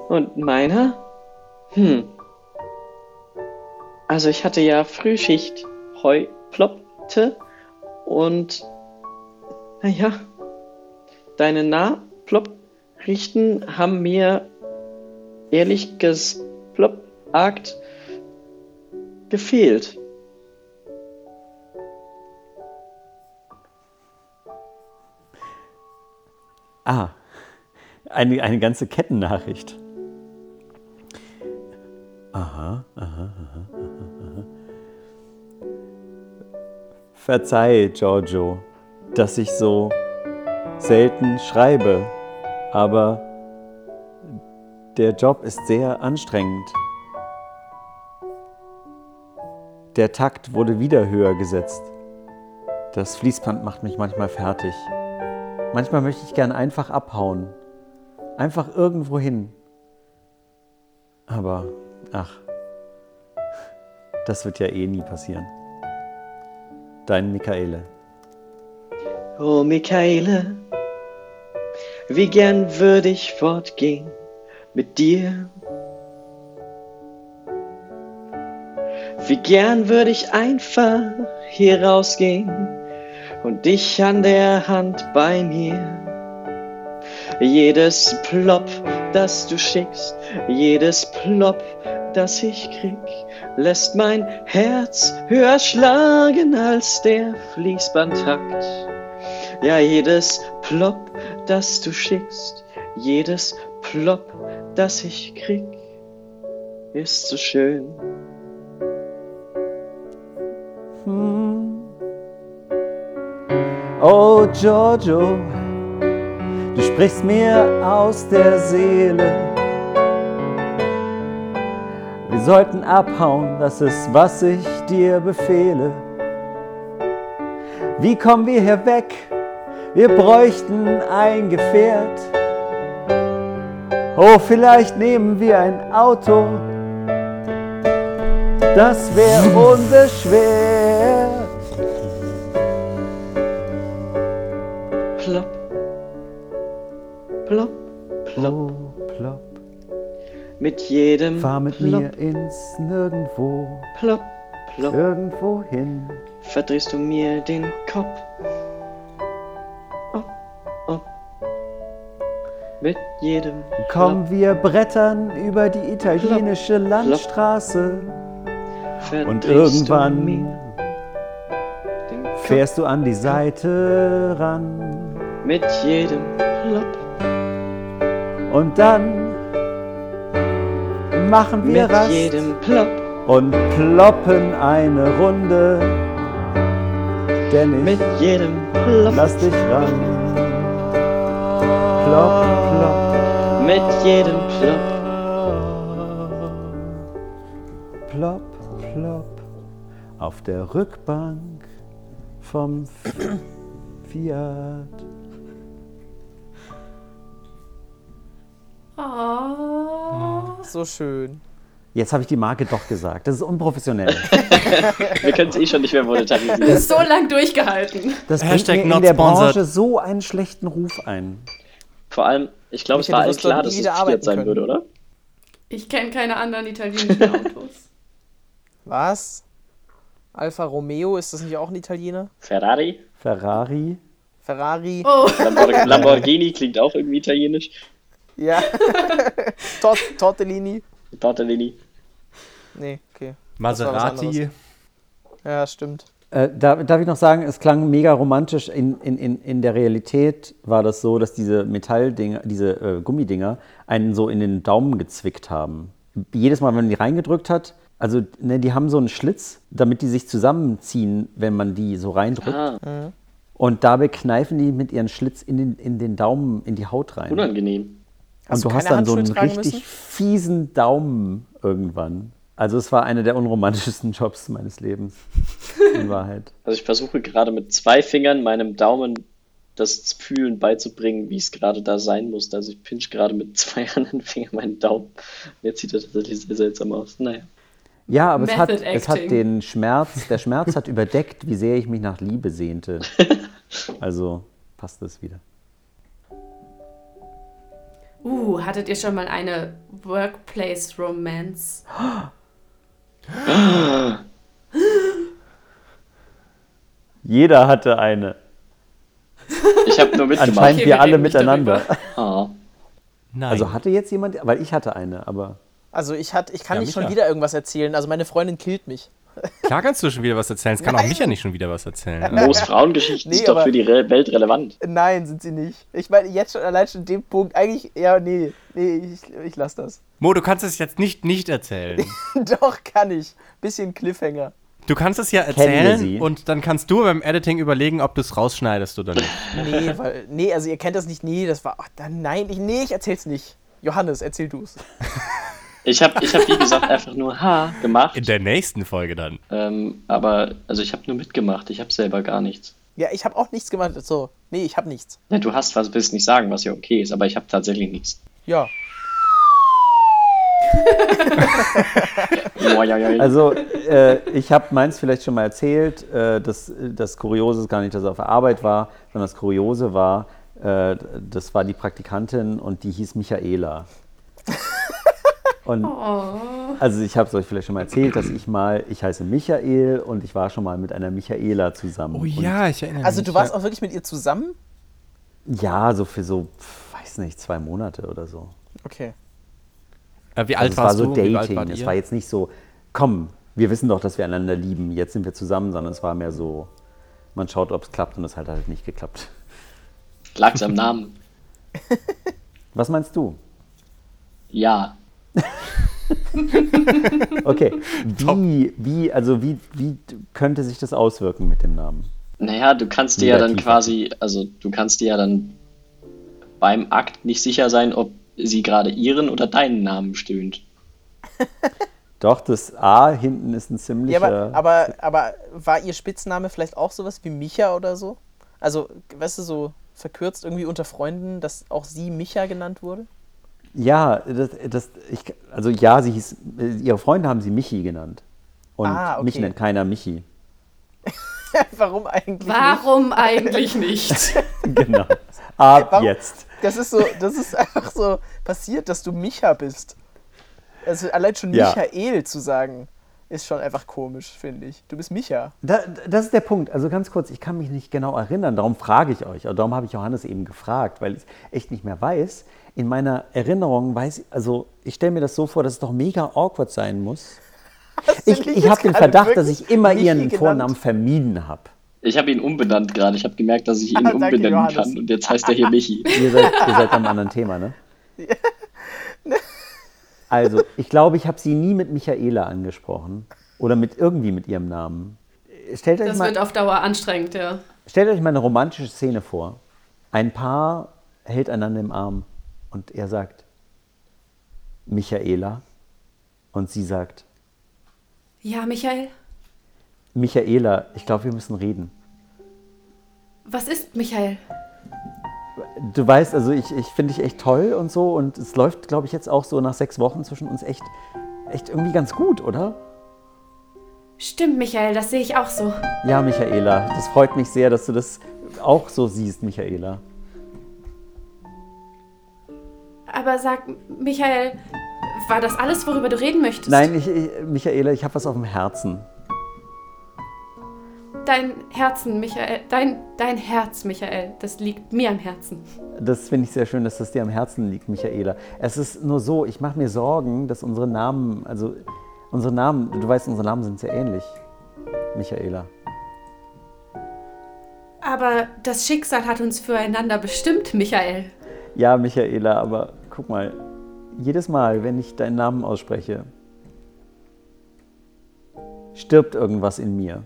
Und meiner? Hm. Also ich hatte ja Frühschicht. Heu ploppte und naja, deine Na-Plopp-Richten haben mir ehrlich gesagt gefehlt. Ah, eine, eine ganze Kettennachricht. Aha, aha, aha, aha. Verzeih, Giorgio, dass ich so selten schreibe, aber der Job ist sehr anstrengend. Der Takt wurde wieder höher gesetzt. Das Fließband macht mich manchmal fertig. Manchmal möchte ich gern einfach abhauen. Einfach irgendwo hin. Aber, ach, das wird ja eh nie passieren. Dein Michaele. Oh, Michaele, wie gern würde ich fortgehen mit dir. Wie gern würde ich einfach hier rausgehen und dich an der Hand bei mir. Jedes Plop, das du schickst, jedes Plop, das ich krieg, lässt mein Herz höher schlagen als der Fließbandtakt. Ja, jedes Plop, das du schickst, jedes Plop, das ich krieg, ist so schön. Oh Giorgio, du sprichst mir aus der Seele. Wir sollten abhauen, das ist, was ich dir befehle. Wie kommen wir hier weg? Wir bräuchten ein Gefährt. Oh, vielleicht nehmen wir ein Auto. Das wäre unbeschwert. Plopp, plopp, plopp. mit jedem Fahr mit Plopp, mir ins Nirgendwo, plopp, plopp, irgendwo hin. verdrehst du mir den Kopf. Op, op. Mit jedem Komm, wir brettern über die italienische Landstraße Plopp, und du irgendwann mir den Kopf. fährst du an die Seite ran. Mit jedem Plopp, Und dann machen wir mit Rast jedem Plopp, und ploppen eine Runde. Denn ich mit jedem Plopp, lass dich ran. Plopp, plopp, mit jedem Plopp. plopp, plopp. Auf der Rückbank vom Fiat. Oh. So schön. Jetzt habe ich die Marke doch gesagt. Das ist unprofessionell. Wir können es eh schon nicht mehr monetarisieren. Das ist so lang durchgehalten. Das bringt mir in not der sponsored. Branche so einen schlechten Ruf ein. Vor allem, ich glaube, es war allen dort klar, dass es arbeiten sein können. würde, oder? Ich kenne keine anderen italienischen Autos. Was? Alfa Romeo, ist das nicht auch ein Italiener? Ferrari, Ferrari. Ferrari? Oh, Lambor- Lamborghini klingt auch irgendwie italienisch. Ja. Tot Tortellini? Tortellini. Nee, okay. Maserati. Ja, stimmt. Äh, darf, darf ich noch sagen, es klang mega romantisch. In, in, in, in der Realität war das so, dass diese Metalldinger, diese äh, Gummidinger einen so in den Daumen gezwickt haben. Jedes Mal, wenn man die reingedrückt hat, also ne, die haben so einen Schlitz, damit die sich zusammenziehen, wenn man die so reindrückt. Ah, Und dabei kneifen die mit ihren Schlitz in den, in den Daumen, in die Haut rein. unangenehm. Hast Und du hast dann so einen richtig müssen? fiesen Daumen irgendwann. Also es war einer der unromantischsten Jobs meines Lebens. In Wahrheit. Also ich versuche gerade mit zwei Fingern meinem Daumen das Fühlen beizubringen, wie es gerade da sein muss. Also ich pinch gerade mit zwei anderen Fingern meinen Daumen. Jetzt sieht er tatsächlich sehr seltsam aus. Naja. Ja, aber es hat, es hat den Schmerz, der Schmerz hat überdeckt, wie sehr ich mich nach Liebe sehnte. Also passt das wieder. Uh, hattet ihr schon mal eine Workplace Romance? Jeder hatte eine. Ich habe nur mitgemacht. Anscheinend Okay, wir wir alle miteinander. Nein. Also hatte jetzt jemand, weil ich hatte eine, aber Also ich, hat, ich kann Ja, nicht schon wieder irgendwas erzählen. Also meine Freundin killt mich. Klar kannst du schon wieder was erzählen. Es kann auch Micha nicht schon wieder was erzählen. Moos Frauengeschichten Nee, ist doch für die Re Welt relevant. Nein, sind sie nicht. Ich meine, jetzt schon allein schon dem Punkt, eigentlich, ja, nee, nee, ich, ich lass das. Mo, du kannst es jetzt nicht nicht erzählen. Doch, kann ich. Bisschen Cliffhanger. Du kannst es ja erzählen und dann kannst du beim Editing überlegen, ob du es rausschneidest oder nicht. Nee, weil, nee, also ihr kennt das nicht. Nee, das war. Ach, dann, nein, ich, nee, ich erzähl's nicht. Johannes, erzähl du's. Ich habe, ich hab, wie gesagt, einfach nur Ha gemacht. In der nächsten Folge dann. Ähm, aber, also ich habe nur mitgemacht. Ich habe selber gar nichts. Ja, ich habe auch nichts gemacht. So, nee, ich habe nichts. Ja, du hast was, willst nicht sagen, was ja okay ist, aber ich habe tatsächlich nichts. Ja. Also, äh, ich habe meins vielleicht schon mal erzählt. Äh, das, das Kuriose ist gar nicht, dass er auf der Arbeit war, sondern das Kuriose war, äh, das war die Praktikantin und die hieß Michaela. Und also ich habe es euch vielleicht schon mal erzählt, dass ich mal, ich heiße Michael und ich war schon mal mit einer Michaela zusammen. Oh ja, ich erinnere Also mich. du warst auch wirklich mit ihr zusammen? Ja, so für so, weiß nicht, zwei Monate oder so. Okay. Äh, wie Also alt es war warst so du? Wie alt Dating. wart Es war jetzt nicht so, komm, wir wissen doch, dass wir einander lieben, jetzt sind wir zusammen, sondern es war mehr so, man schaut, ob es klappt und es hat halt nicht geklappt. Lag's am Namen? Was meinst du? Ja. Okay, wie, wie, also wie, wie könnte sich das auswirken mit dem Namen? Naja, du kannst dir ja dann quasi, also du kannst dir ja dann beim Akt nicht sicher sein, ob sie gerade ihren oder deinen Namen stöhnt. Doch, das A hinten ist ein Ja, ziemlicher. aber, aber, aber war ihr Spitzname vielleicht auch sowas wie Micha oder so? Also, weißt du, so verkürzt irgendwie unter Freunden, dass auch sie Micha genannt wurde? Ja, das, das, ich, also ja, sie hieß, ihre Freunde haben sie Michi genannt. Und Ah, okay. mich nennt keiner Michi. Warum eigentlich? Nicht? Warum eigentlich nicht? Genau. Ab Warum- jetzt. Das ist so, das ist einfach so passiert, dass du Micha bist. Also allein schon Ja. Michael zu sagen, ist schon einfach komisch, finde ich. Du bist Micha. Da, das ist der Punkt. Also ganz kurz, ich kann mich nicht genau erinnern, darum frage ich euch. Und darum habe ich Johannes eben gefragt, weil ich echt nicht mehr weiß. In meiner Erinnerung weiß ich, also ich stelle mir das so vor, dass es doch mega awkward sein muss. Hast Ich, ich habe den Verdacht, dass ich immer ihren genannt? Vornamen vermieden habe. Ich habe ihn umbenannt gerade. Ich habe gemerkt, dass ich ihn Ah, umbenennen Johannes. kann. Und jetzt heißt er hier Michi. Ihr seid, ihr seid beim anderen Thema, ne? Also, ich glaube, ich habe sie nie mit Michaela angesprochen. Oder mit irgendwie mit ihrem Namen. Stellt euch, Das mal, wird auf Dauer anstrengend, ja. stellt euch mal eine romantische Szene vor. Ein Paar hält einander im Arm und er sagt, Michaela. Und sie sagt, Ja, Michael, Michaela, ich glaube, wir müssen reden. was ist Michael? Du weißt, also ich, ich finde dich echt toll und so und es läuft, glaube ich, jetzt auch so nach sechs Wochen zwischen uns echt, echt irgendwie ganz gut, oder? Stimmt, Michael, das sehe ich auch so. Ja, Michaela, das freut mich sehr, dass du das auch so siehst, Michaela. Aber sag, Michael, war das alles, worüber du reden möchtest? Nein, ich, ich, Michaela, ich habe was auf dem Herzen. Dein Herzen, Michael, dein, dein Herz, Michael, das liegt mir am Herzen. Das finde ich sehr schön, dass das dir am Herzen liegt, Michaela. Es ist nur so, ich mache mir Sorgen, dass unsere Namen, also unsere Namen, du weißt, unsere Namen sind sehr ähnlich, Michaela. Aber das Schicksal hat uns füreinander bestimmt, Michael. Ja, Michaela, aber guck mal, jedes Mal, wenn ich deinen Namen ausspreche, stirbt irgendwas in mir.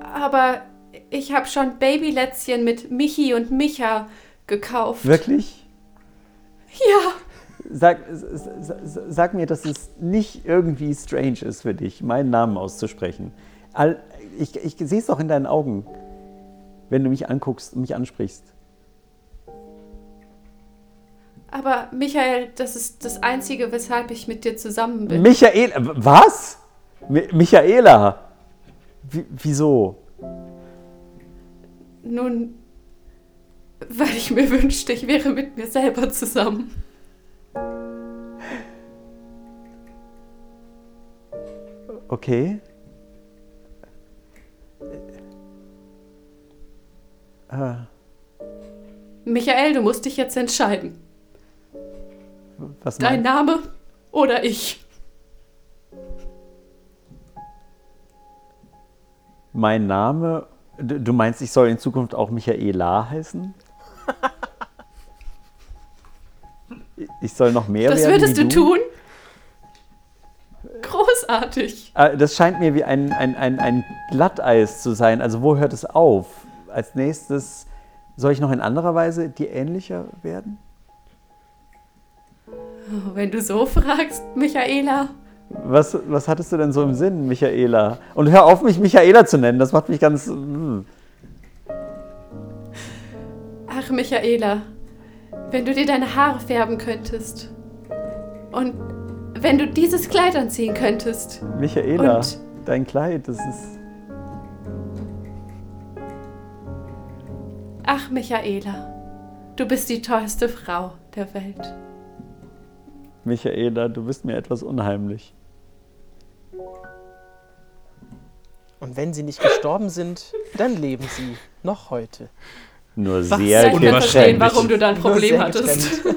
Aber ich habe schon Babylätzchen mit Michi und Micha gekauft. Wirklich? Ja. Sag, sag mir, dass es nicht irgendwie strange ist für dich, meinen Namen auszusprechen. Ich ich sehe es doch in deinen Augen, wenn du mich anguckst und mich ansprichst. Aber Michael, das ist das Einzige, weshalb ich mit dir zusammen bin. Michael, was? Mi Michaela? Wie, wieso? Nun, weil ich mir wünschte, ich wäre mit mir selber zusammen. Okay. Äh, Michael, du musst dich jetzt entscheiden. Was Dein Name oder ich. mein Name? Du du meinst, ich soll in Zukunft auch Michaela heißen? Ich soll noch mehr Das werden würdest wie du tun? Großartig. Äh, Das scheint mir wie ein, ein, ein, ein Glatteis zu sein. Also wo hört es auf? Als nächstes soll ich noch in anderer Weise dir ähnlicher werden? Wenn du so fragst, Michaela. Was, was hattest du denn so im Sinn, Michaela? Und hör auf, mich Michaela zu nennen. Das macht mich ganz. hm. Ach, Michaela, wenn du dir deine Haare färben könntest. Und wenn du dieses Kleid anziehen könntest. Michaela, Und- dein Kleid, das ist. Ach, Michaela, du bist die tollste Frau der Welt. Michaela, du bist mir etwas unheimlich. Und wenn sie nicht gestorben sind, dann leben sie noch heute. Nur sehr ich kann verstehen, warum du da ein Problem hattest.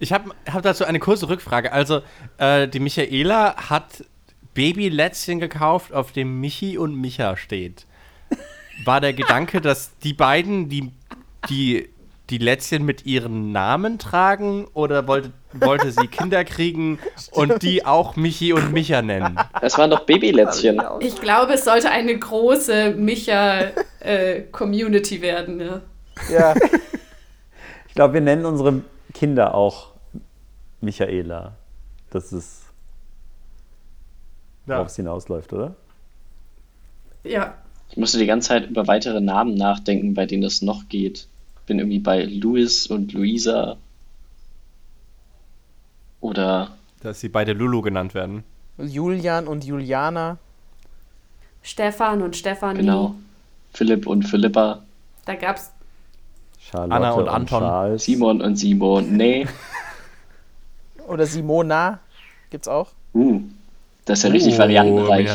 Ich habe hab dazu eine kurze Rückfrage. Also, äh, die Michaela hat Babylätzchen gekauft, auf dem Michi und Micha steht. War der Gedanke, dass die beiden die, die, die Lätzchen mit ihren Namen tragen oder wollte, wollte sie Kinder kriegen und die auch Michi und Micha nennen? Das waren doch Babylätzchen. Ich glaube, es sollte eine große Micha-Community werden. Ja. Ja, Ich glaube, wir nennen unsere Kinder auch Michaela. Das ist, worauf es hinausläuft, oder? ja. Ich musste die ganze Zeit über weitere Namen nachdenken, bei denen das noch geht. Bin irgendwie bei Louis und Luisa. Oder Dass sie beide Lulu genannt werden. Julian und Juliana. Stefan und Stefanie. genau Philipp und Philippa, Da gab's. Charlotte Anna und Anton. Charles. Simon und Simon. Nee. Oder Simona. Gibt's auch. Uh, das ist ja richtig Oh, variantenreich.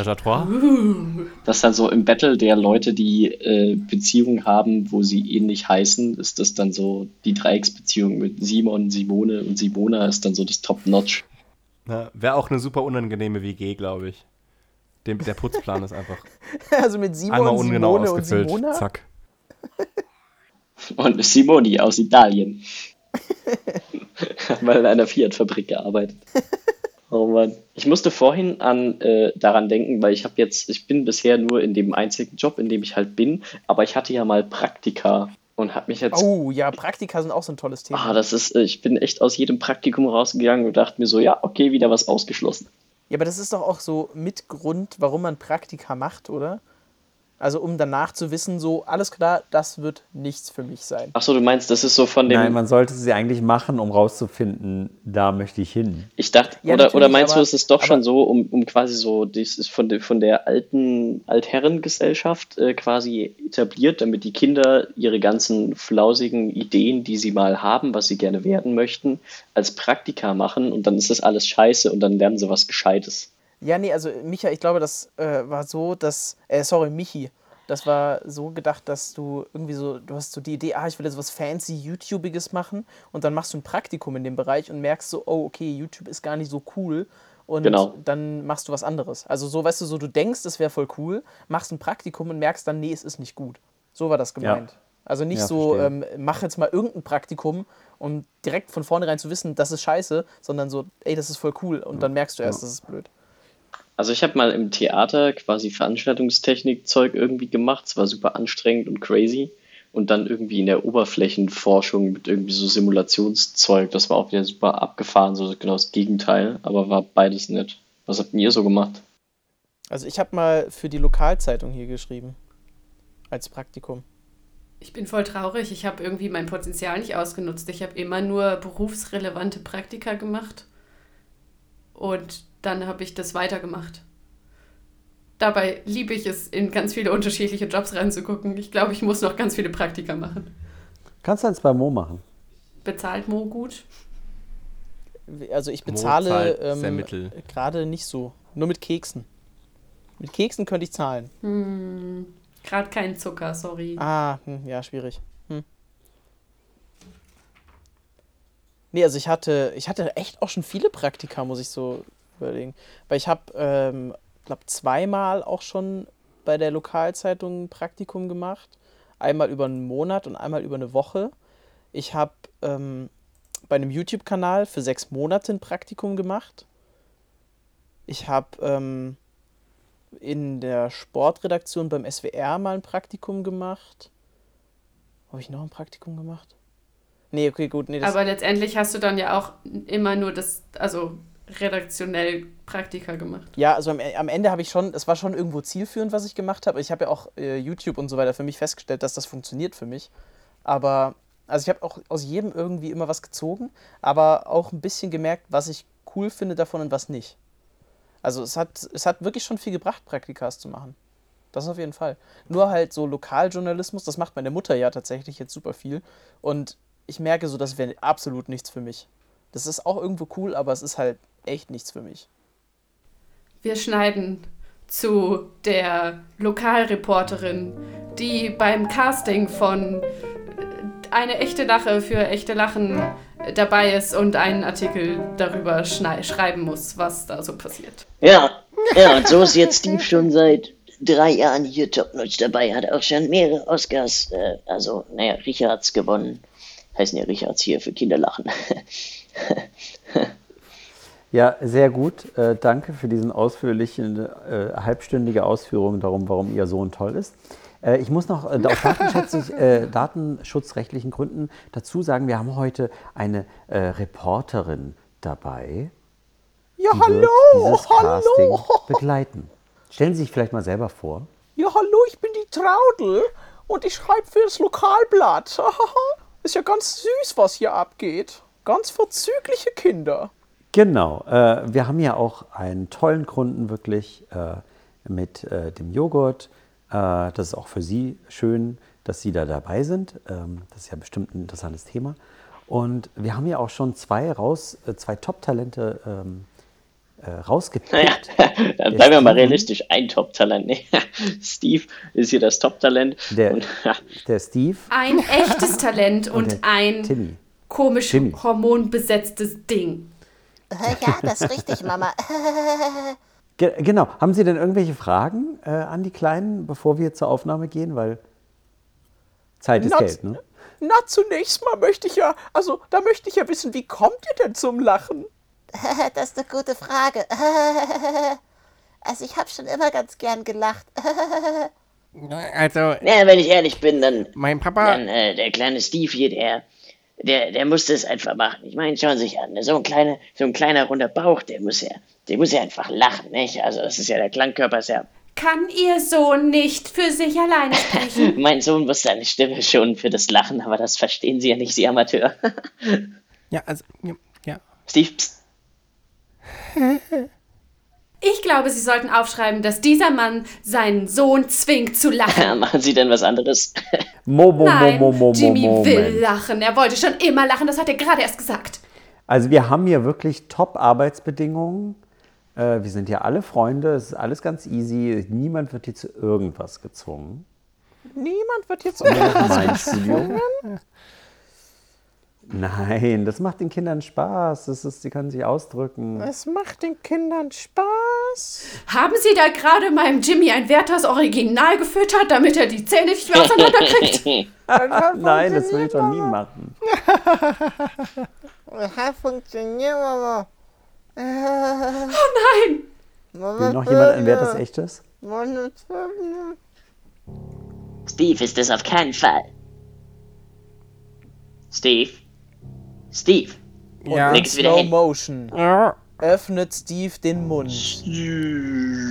Das dann so im Battle der Leute, die äh, Beziehungen haben, wo sie ähnlich heißen, ist das dann so die Dreiecksbeziehung mit Simon, Simone und Simona ist dann so das Top-Notch. Ja, Wäre auch eine super unangenehme WG, glaube ich. Dem, der Putzplan ist einfach Also mit Simon, einmal ungenau Simone und ausgefüllt. Simona. Zack. Und Simoni aus Italien. Hat mal in einer Fiat-Fabrik gearbeitet. Oh Mann. Ich musste vorhin an äh, daran denken, weil ich habe jetzt, ich bin bisher nur in dem einzigen Job, in dem ich halt bin, aber ich hatte ja mal Praktika und habe mich jetzt. Oh ja, Praktika sind auch so ein tolles Thema. Ah, das ist, äh, ich bin echt aus jedem Praktikum rausgegangen und dachte mir so, ja, okay, wieder was ausgeschlossen. Ja, aber das ist doch auch so mit Grund, warum man Praktika macht, oder? Also um danach zu wissen, so, alles klar, das wird nichts für mich sein. Achso, du meinst, das ist so von dem. Nein, man sollte sie eigentlich machen, um rauszufinden, da möchte ich hin. Ich dachte, Ja, oder, oder meinst du, aber- es ist doch schon so, um, um quasi so, das ist von, der von der alten Altherrengesellschaft äh, quasi etabliert, damit die Kinder ihre ganzen flausigen Ideen, die sie mal haben, was sie gerne werden möchten, als Praktika machen und dann ist das alles scheiße und dann lernen sie was Gescheites. Ja, nee, also Micha, ich glaube, das äh, war so, dass, äh, sorry, Michi, das war so gedacht, dass du irgendwie so, du hast so die Idee, ah, ich will jetzt was fancy YouTubiges machen und dann machst du ein Praktikum in dem Bereich und merkst so, oh, okay, YouTube ist gar nicht so cool und Genau. dann machst du was anderes. Also so, weißt du, so du denkst, es wäre voll cool, machst ein Praktikum und merkst dann, nee, es ist nicht gut. So war das gemeint. Also nicht Ja, so, ähm, mach jetzt mal irgendein Praktikum, um direkt von vornherein zu wissen, das ist scheiße, sondern so, ey, das ist voll cool und dann merkst du erst, das ist blöd. Also ich habe mal im Theater quasi Veranstaltungstechnik-Zeug irgendwie gemacht. Es war super anstrengend und crazy. Und dann irgendwie in der Oberflächenforschung mit irgendwie so Simulationszeug. Das war auch wieder super abgefahren, so genau das Gegenteil. Aber war beides nett. Was habt ihr so gemacht? Also ich habe mal für die Lokalzeitung hier geschrieben. Als Praktikum. Ich bin voll traurig. Ich habe irgendwie mein Potenzial nicht ausgenutzt. Ich habe immer nur berufsrelevante Praktika gemacht. Und dann habe ich das weitergemacht. Dabei liebe ich es, in ganz viele unterschiedliche Jobs reinzugucken. Ich glaube, ich muss noch ganz viele Praktika machen. Kannst du jetzt bei Mo machen? Bezahlt Mo gut? Also ich bezahle ähm, mittel. gerade nicht so. Nur mit Keksen. Mit Keksen könnte ich zahlen. Hm, Gerade kein Zucker, sorry. Ah, hm, ja, schwierig. Hm. Nee, also ich hatte, ich hatte echt auch schon viele Praktika, muss ich so überlegen. Weil ich habe, ähm, glaube zweimal auch schon bei der Lokalzeitung ein Praktikum gemacht. Einmal über einen Monat und einmal über eine Woche. Ich habe ähm, bei einem YouTube-Kanal für sechs Monate ein Praktikum gemacht. Ich habe ähm, in der Sportredaktion beim SWR mal ein Praktikum gemacht. Habe ich noch ein Praktikum gemacht? Nee, okay, gut. Nee, Aber letztendlich hast du dann ja auch immer nur das, also redaktionell Praktika gemacht. Ja, also am, am Ende habe ich schon, es war schon irgendwo zielführend, was ich gemacht habe. Ich habe ja auch äh, YouTube und so weiter für mich festgestellt, dass das funktioniert für mich. Aber, also ich habe auch aus jedem irgendwie immer was gezogen, aber auch ein bisschen gemerkt, was ich cool finde davon und was nicht. Also es hat, es hat wirklich schon viel gebracht, Praktikas zu machen. Das auf jeden Fall. Nur halt so Lokaljournalismus, das macht meine Mutter ja tatsächlich jetzt super viel. Und ich merke so, das wäre absolut nichts für mich. Das ist auch irgendwo cool, aber es ist halt echt nichts für mich. Wir schneiden zu der Lokalreporterin, die beim Casting von äh, Eine echte Lache für echte Lachen dabei ist und einen Artikel darüber schreiben muss, was da so passiert. Ja, ja, und so ist jetzt Steve schon seit drei Jahren hier Top-Notch dabei, hat auch schon mehrere Oscars, äh, also, naja, Richards gewonnen. Heißen ja Richards hier für Kinderlachen. Ja, sehr gut. Äh, danke für diesen ausführlichen, äh, halbstündige Ausführung darum, warum Ihr Sohn toll ist. Äh, ich muss noch äh, aus datenschutzlich, äh, datenschutzrechtlichen Gründen dazu sagen, wir haben heute eine äh, Reporterin dabei. Ja, die hallo, dieses hallo. Casting begleiten. Stellen Sie sich vielleicht mal selber vor. Ja, hallo, ich bin die Traudel und ich schreibe für das Lokalblatt. Ist ja ganz süß, was hier abgeht. Ganz vorzügliche Kinder. Genau, äh, wir haben ja auch einen tollen Kunden wirklich äh, mit äh, dem Joghurt. Äh, das ist auch für Sie schön, dass Sie da dabei sind. Ähm, das ist ja bestimmt ein interessantes Thema. Und wir haben ja auch schon zwei raus, äh, zwei Top-Talente ähm, äh, rausgepickt. Naja, dann bleiben wir mal realistisch. Ein Top-Talent. Nee. Steve ist hier das Top-Talent. Der, Und, der Steve, Ein echtes Talent und der ein Timmy. komisch Timmy. hormonbesetztes Ding. Ja, das ist richtig, Mama. Ge genau, haben Sie denn irgendwelche Fragen äh, an die Kleinen, bevor wir zur Aufnahme gehen? Weil Zeit ist Na, Geld, ne? Na, zunächst mal möchte ich ja, also da möchte ich ja wissen, wie kommt ihr denn zum Lachen? Das ist eine gute Frage. Also ich habe schon immer ganz gern gelacht. Also, ja, wenn ich ehrlich bin, dann, mein Papa. dann äh, der kleine Steve hier, der, der, der musste es einfach machen. Ich meine, schauen Sie sich an, ne? so ein kleiner, so ein kleiner runder Bauch, der muss ja, der muss ja einfach lachen, nicht? Also das ist ja der Klangkörper, ist ja. Kann Ihr Sohn nicht für sich alleine sprechen? Mein Sohn muss seine Stimme schon für das Lachen, aber das verstehen Sie ja nicht, Sie Amateur. Ja, also, ja, ja. Steve, pst. Ich glaube, Sie sollten aufschreiben, dass dieser Mann seinen Sohn zwingt zu lachen. machen Sie denn was anderes? Mo, mo, Nein, mo, mo, mo, Jimmy mo, will Moment. lachen. Er wollte schon immer lachen. Das hat er gerade erst gesagt. Also wir haben hier wirklich Top-Arbeitsbedingungen. Äh, wir sind ja alle Freunde, es ist alles ganz easy. Niemand wird hier zu irgendwas gezwungen. Niemand wird jetzt Mein Studio. Nein, das macht den Kindern Spaß. Das ist, sie können sich ausdrücken. Es macht den Kindern Spaß. Haben Sie da gerade meinem Jimmy ein Werthers Original gefüttert, damit er die Zähne nicht mehr auseinanderkriegt? Nein, das will ich doch nie machen. Hat funktioniert, Mama. Oh nein! Will noch jemand ein wertes echtes? Steve ist es auf keinen Fall. Steve? Steve? Ja. Leg es wieder Slow hin. Motion. Öffnet Steve den Mund.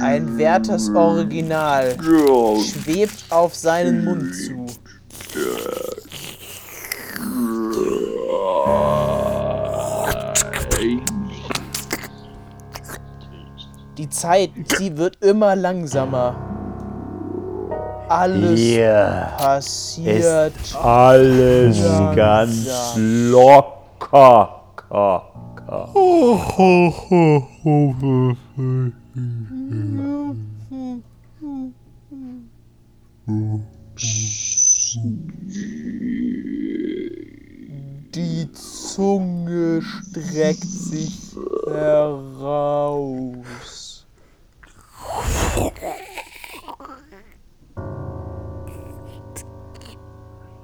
Ein Werthers Original schwebt auf seinen Mund zu. Die Zeit, sie wird immer langsamer. Alles Hier passiert. ist alles langsam. ganz locker. Ka, ka. Die Zunge streckt sich heraus.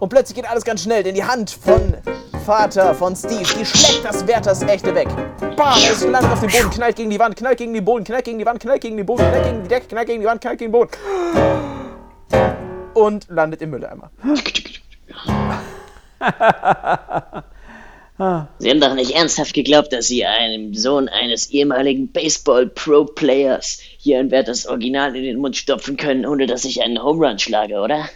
Und plötzlich geht alles ganz schnell, denn die Hand von Vater von Steve, die schlägt das Wert das echte weg. Bam, es landet auf dem Boden, knallt gegen die Wand, knallt gegen den Boden, knallt gegen die Wand, knallt gegen den Boden, knallt gegen die Decke, knallt gegen die Wand, knallt gegen den Boden. Und landet im Mülleimer. Sie haben doch nicht ernsthaft geglaubt, dass Sie einem Sohn eines ehemaligen Baseball-Pro-Players hier ein wertes Original in den Mund stopfen können, ohne dass ich einen Home Run schlage, oder?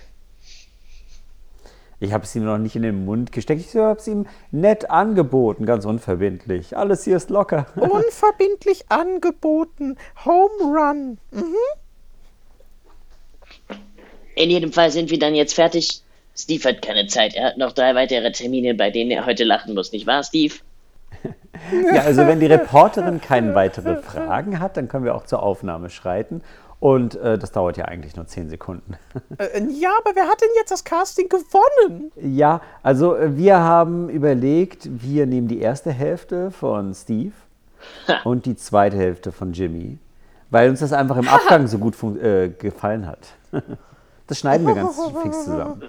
Ich habe es ihm noch nicht in den Mund gesteckt. Ich habe es ihm nett angeboten, ganz unverbindlich. Alles hier ist locker. Unverbindlich angeboten. Home Run. In jedem Fall sind wir dann jetzt fertig. Steve hat keine Zeit. Er hat noch drei weitere Termine, bei denen er heute lachen muss, nicht wahr, Steve? Ja, also wenn die Reporterin keine weitere Fragen hat, dann können wir auch zur Aufnahme schreiten. Und äh, das dauert ja eigentlich nur zehn Sekunden. Äh, ja, aber wer hat denn jetzt das Casting gewonnen? Ja, also äh, wir haben überlegt, wir nehmen die erste Hälfte von Steve und die zweite Hälfte von Jimmy, weil uns das einfach im Abgang so gut äh, gefallen hat. Das schneiden wir ganz fix zusammen.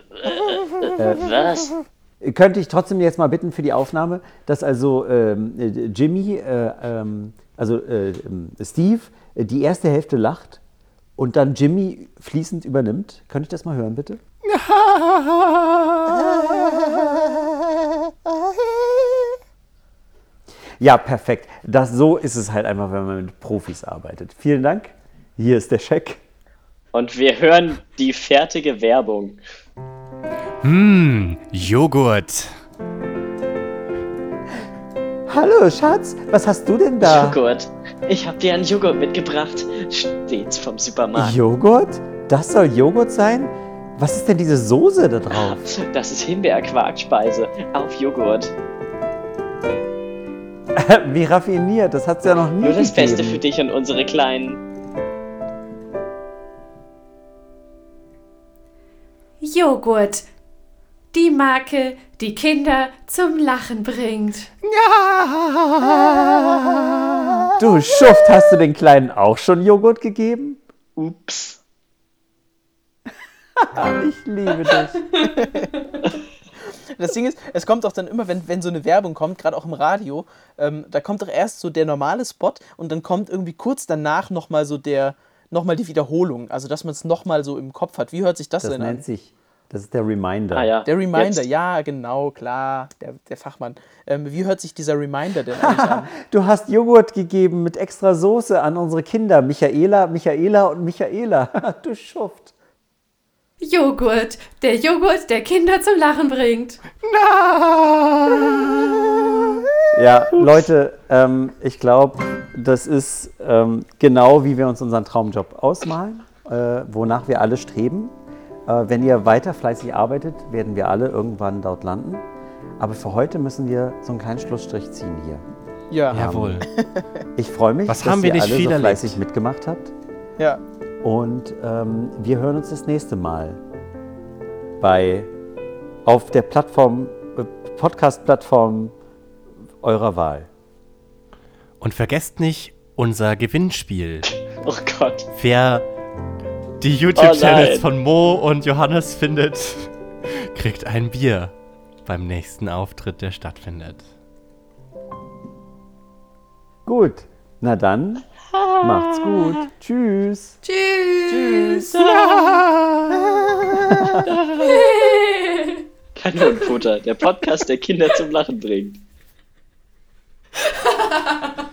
Was? Könnte ich trotzdem jetzt mal bitten für die Aufnahme, dass also ähm, äh, Jimmy, äh, ähm, also äh, ähm, Steve, äh, die erste Hälfte lacht und dann Jimmy fließend übernimmt. Könnte ich das mal hören, bitte? Ja, perfekt. Das, so ist es halt einfach, wenn man mit Profis arbeitet. Vielen Dank. Hier ist der Scheck. Und wir hören die fertige Werbung. Hm, Joghurt. Hallo, Schatz. Was hast du denn da? Joghurt. Ich habe dir einen Joghurt mitgebracht. Stets vom Supermarkt. Joghurt? Das soll Joghurt sein? Was ist denn diese Soße da drauf? Das ist Himbeerquarkspeise auf Joghurt. Wie raffiniert, das hat es ja noch nie Nur das gegeben. Beste für dich und unsere Kleinen. Joghurt. Die Marke, die Kinder zum Lachen bringt. Du Schuft, hast du den Kleinen auch schon Joghurt gegeben? Ups. Ich liebe dich. Das Ding ist, es kommt doch dann immer, wenn, wenn so eine Werbung kommt, gerade auch im Radio, ähm, da kommt doch erst so der normale Spot und dann kommt irgendwie kurz danach nochmal so der, nochmal die Wiederholung. Also, dass man es nochmal so im Kopf hat. Wie hört sich das, Das denn nennt an? sich, das ist der Reminder. Ah ja. Der Reminder, Jetzt. ja, genau, klar, der, der Fachmann. Ähm, wie hört sich dieser Reminder denn eigentlich an? Du hast Joghurt gegeben mit extra Soße an unsere Kinder, Michaela, Michaela und Michaela. Du Schuft. Joghurt. Der Joghurt, der Kinder zum Lachen bringt. Ja, Leute, ähm, ich glaube, das ist ähm, genau wie wir uns unseren Traumjob ausmalen, äh, wonach wir alle streben. Äh, wenn ihr weiter fleißig arbeitet, werden wir alle irgendwann dort landen. Aber für heute müssen wir so einen kleinen Schlussstrich ziehen hier. Ja, Jawohl. Ich freue mich, Was dass haben wir ihr nicht alle viel so erlebt? fleißig mitgemacht habt. ja. Und ähm, wir hören uns das nächste Mal bei auf der Plattform, äh, Podcast-Plattform eurer Wahl. Und vergesst nicht unser Gewinnspiel. Oh Gott. Wer die YouTube-Channels nein. von Mo und Johannes findet, kriegt ein Bier beim nächsten Auftritt, der stattfindet. Gut, na dann, macht's gut. Tschüss. Tschüss. Kanonenfutter, der Podcast, der Kinder zum Lachen bringt.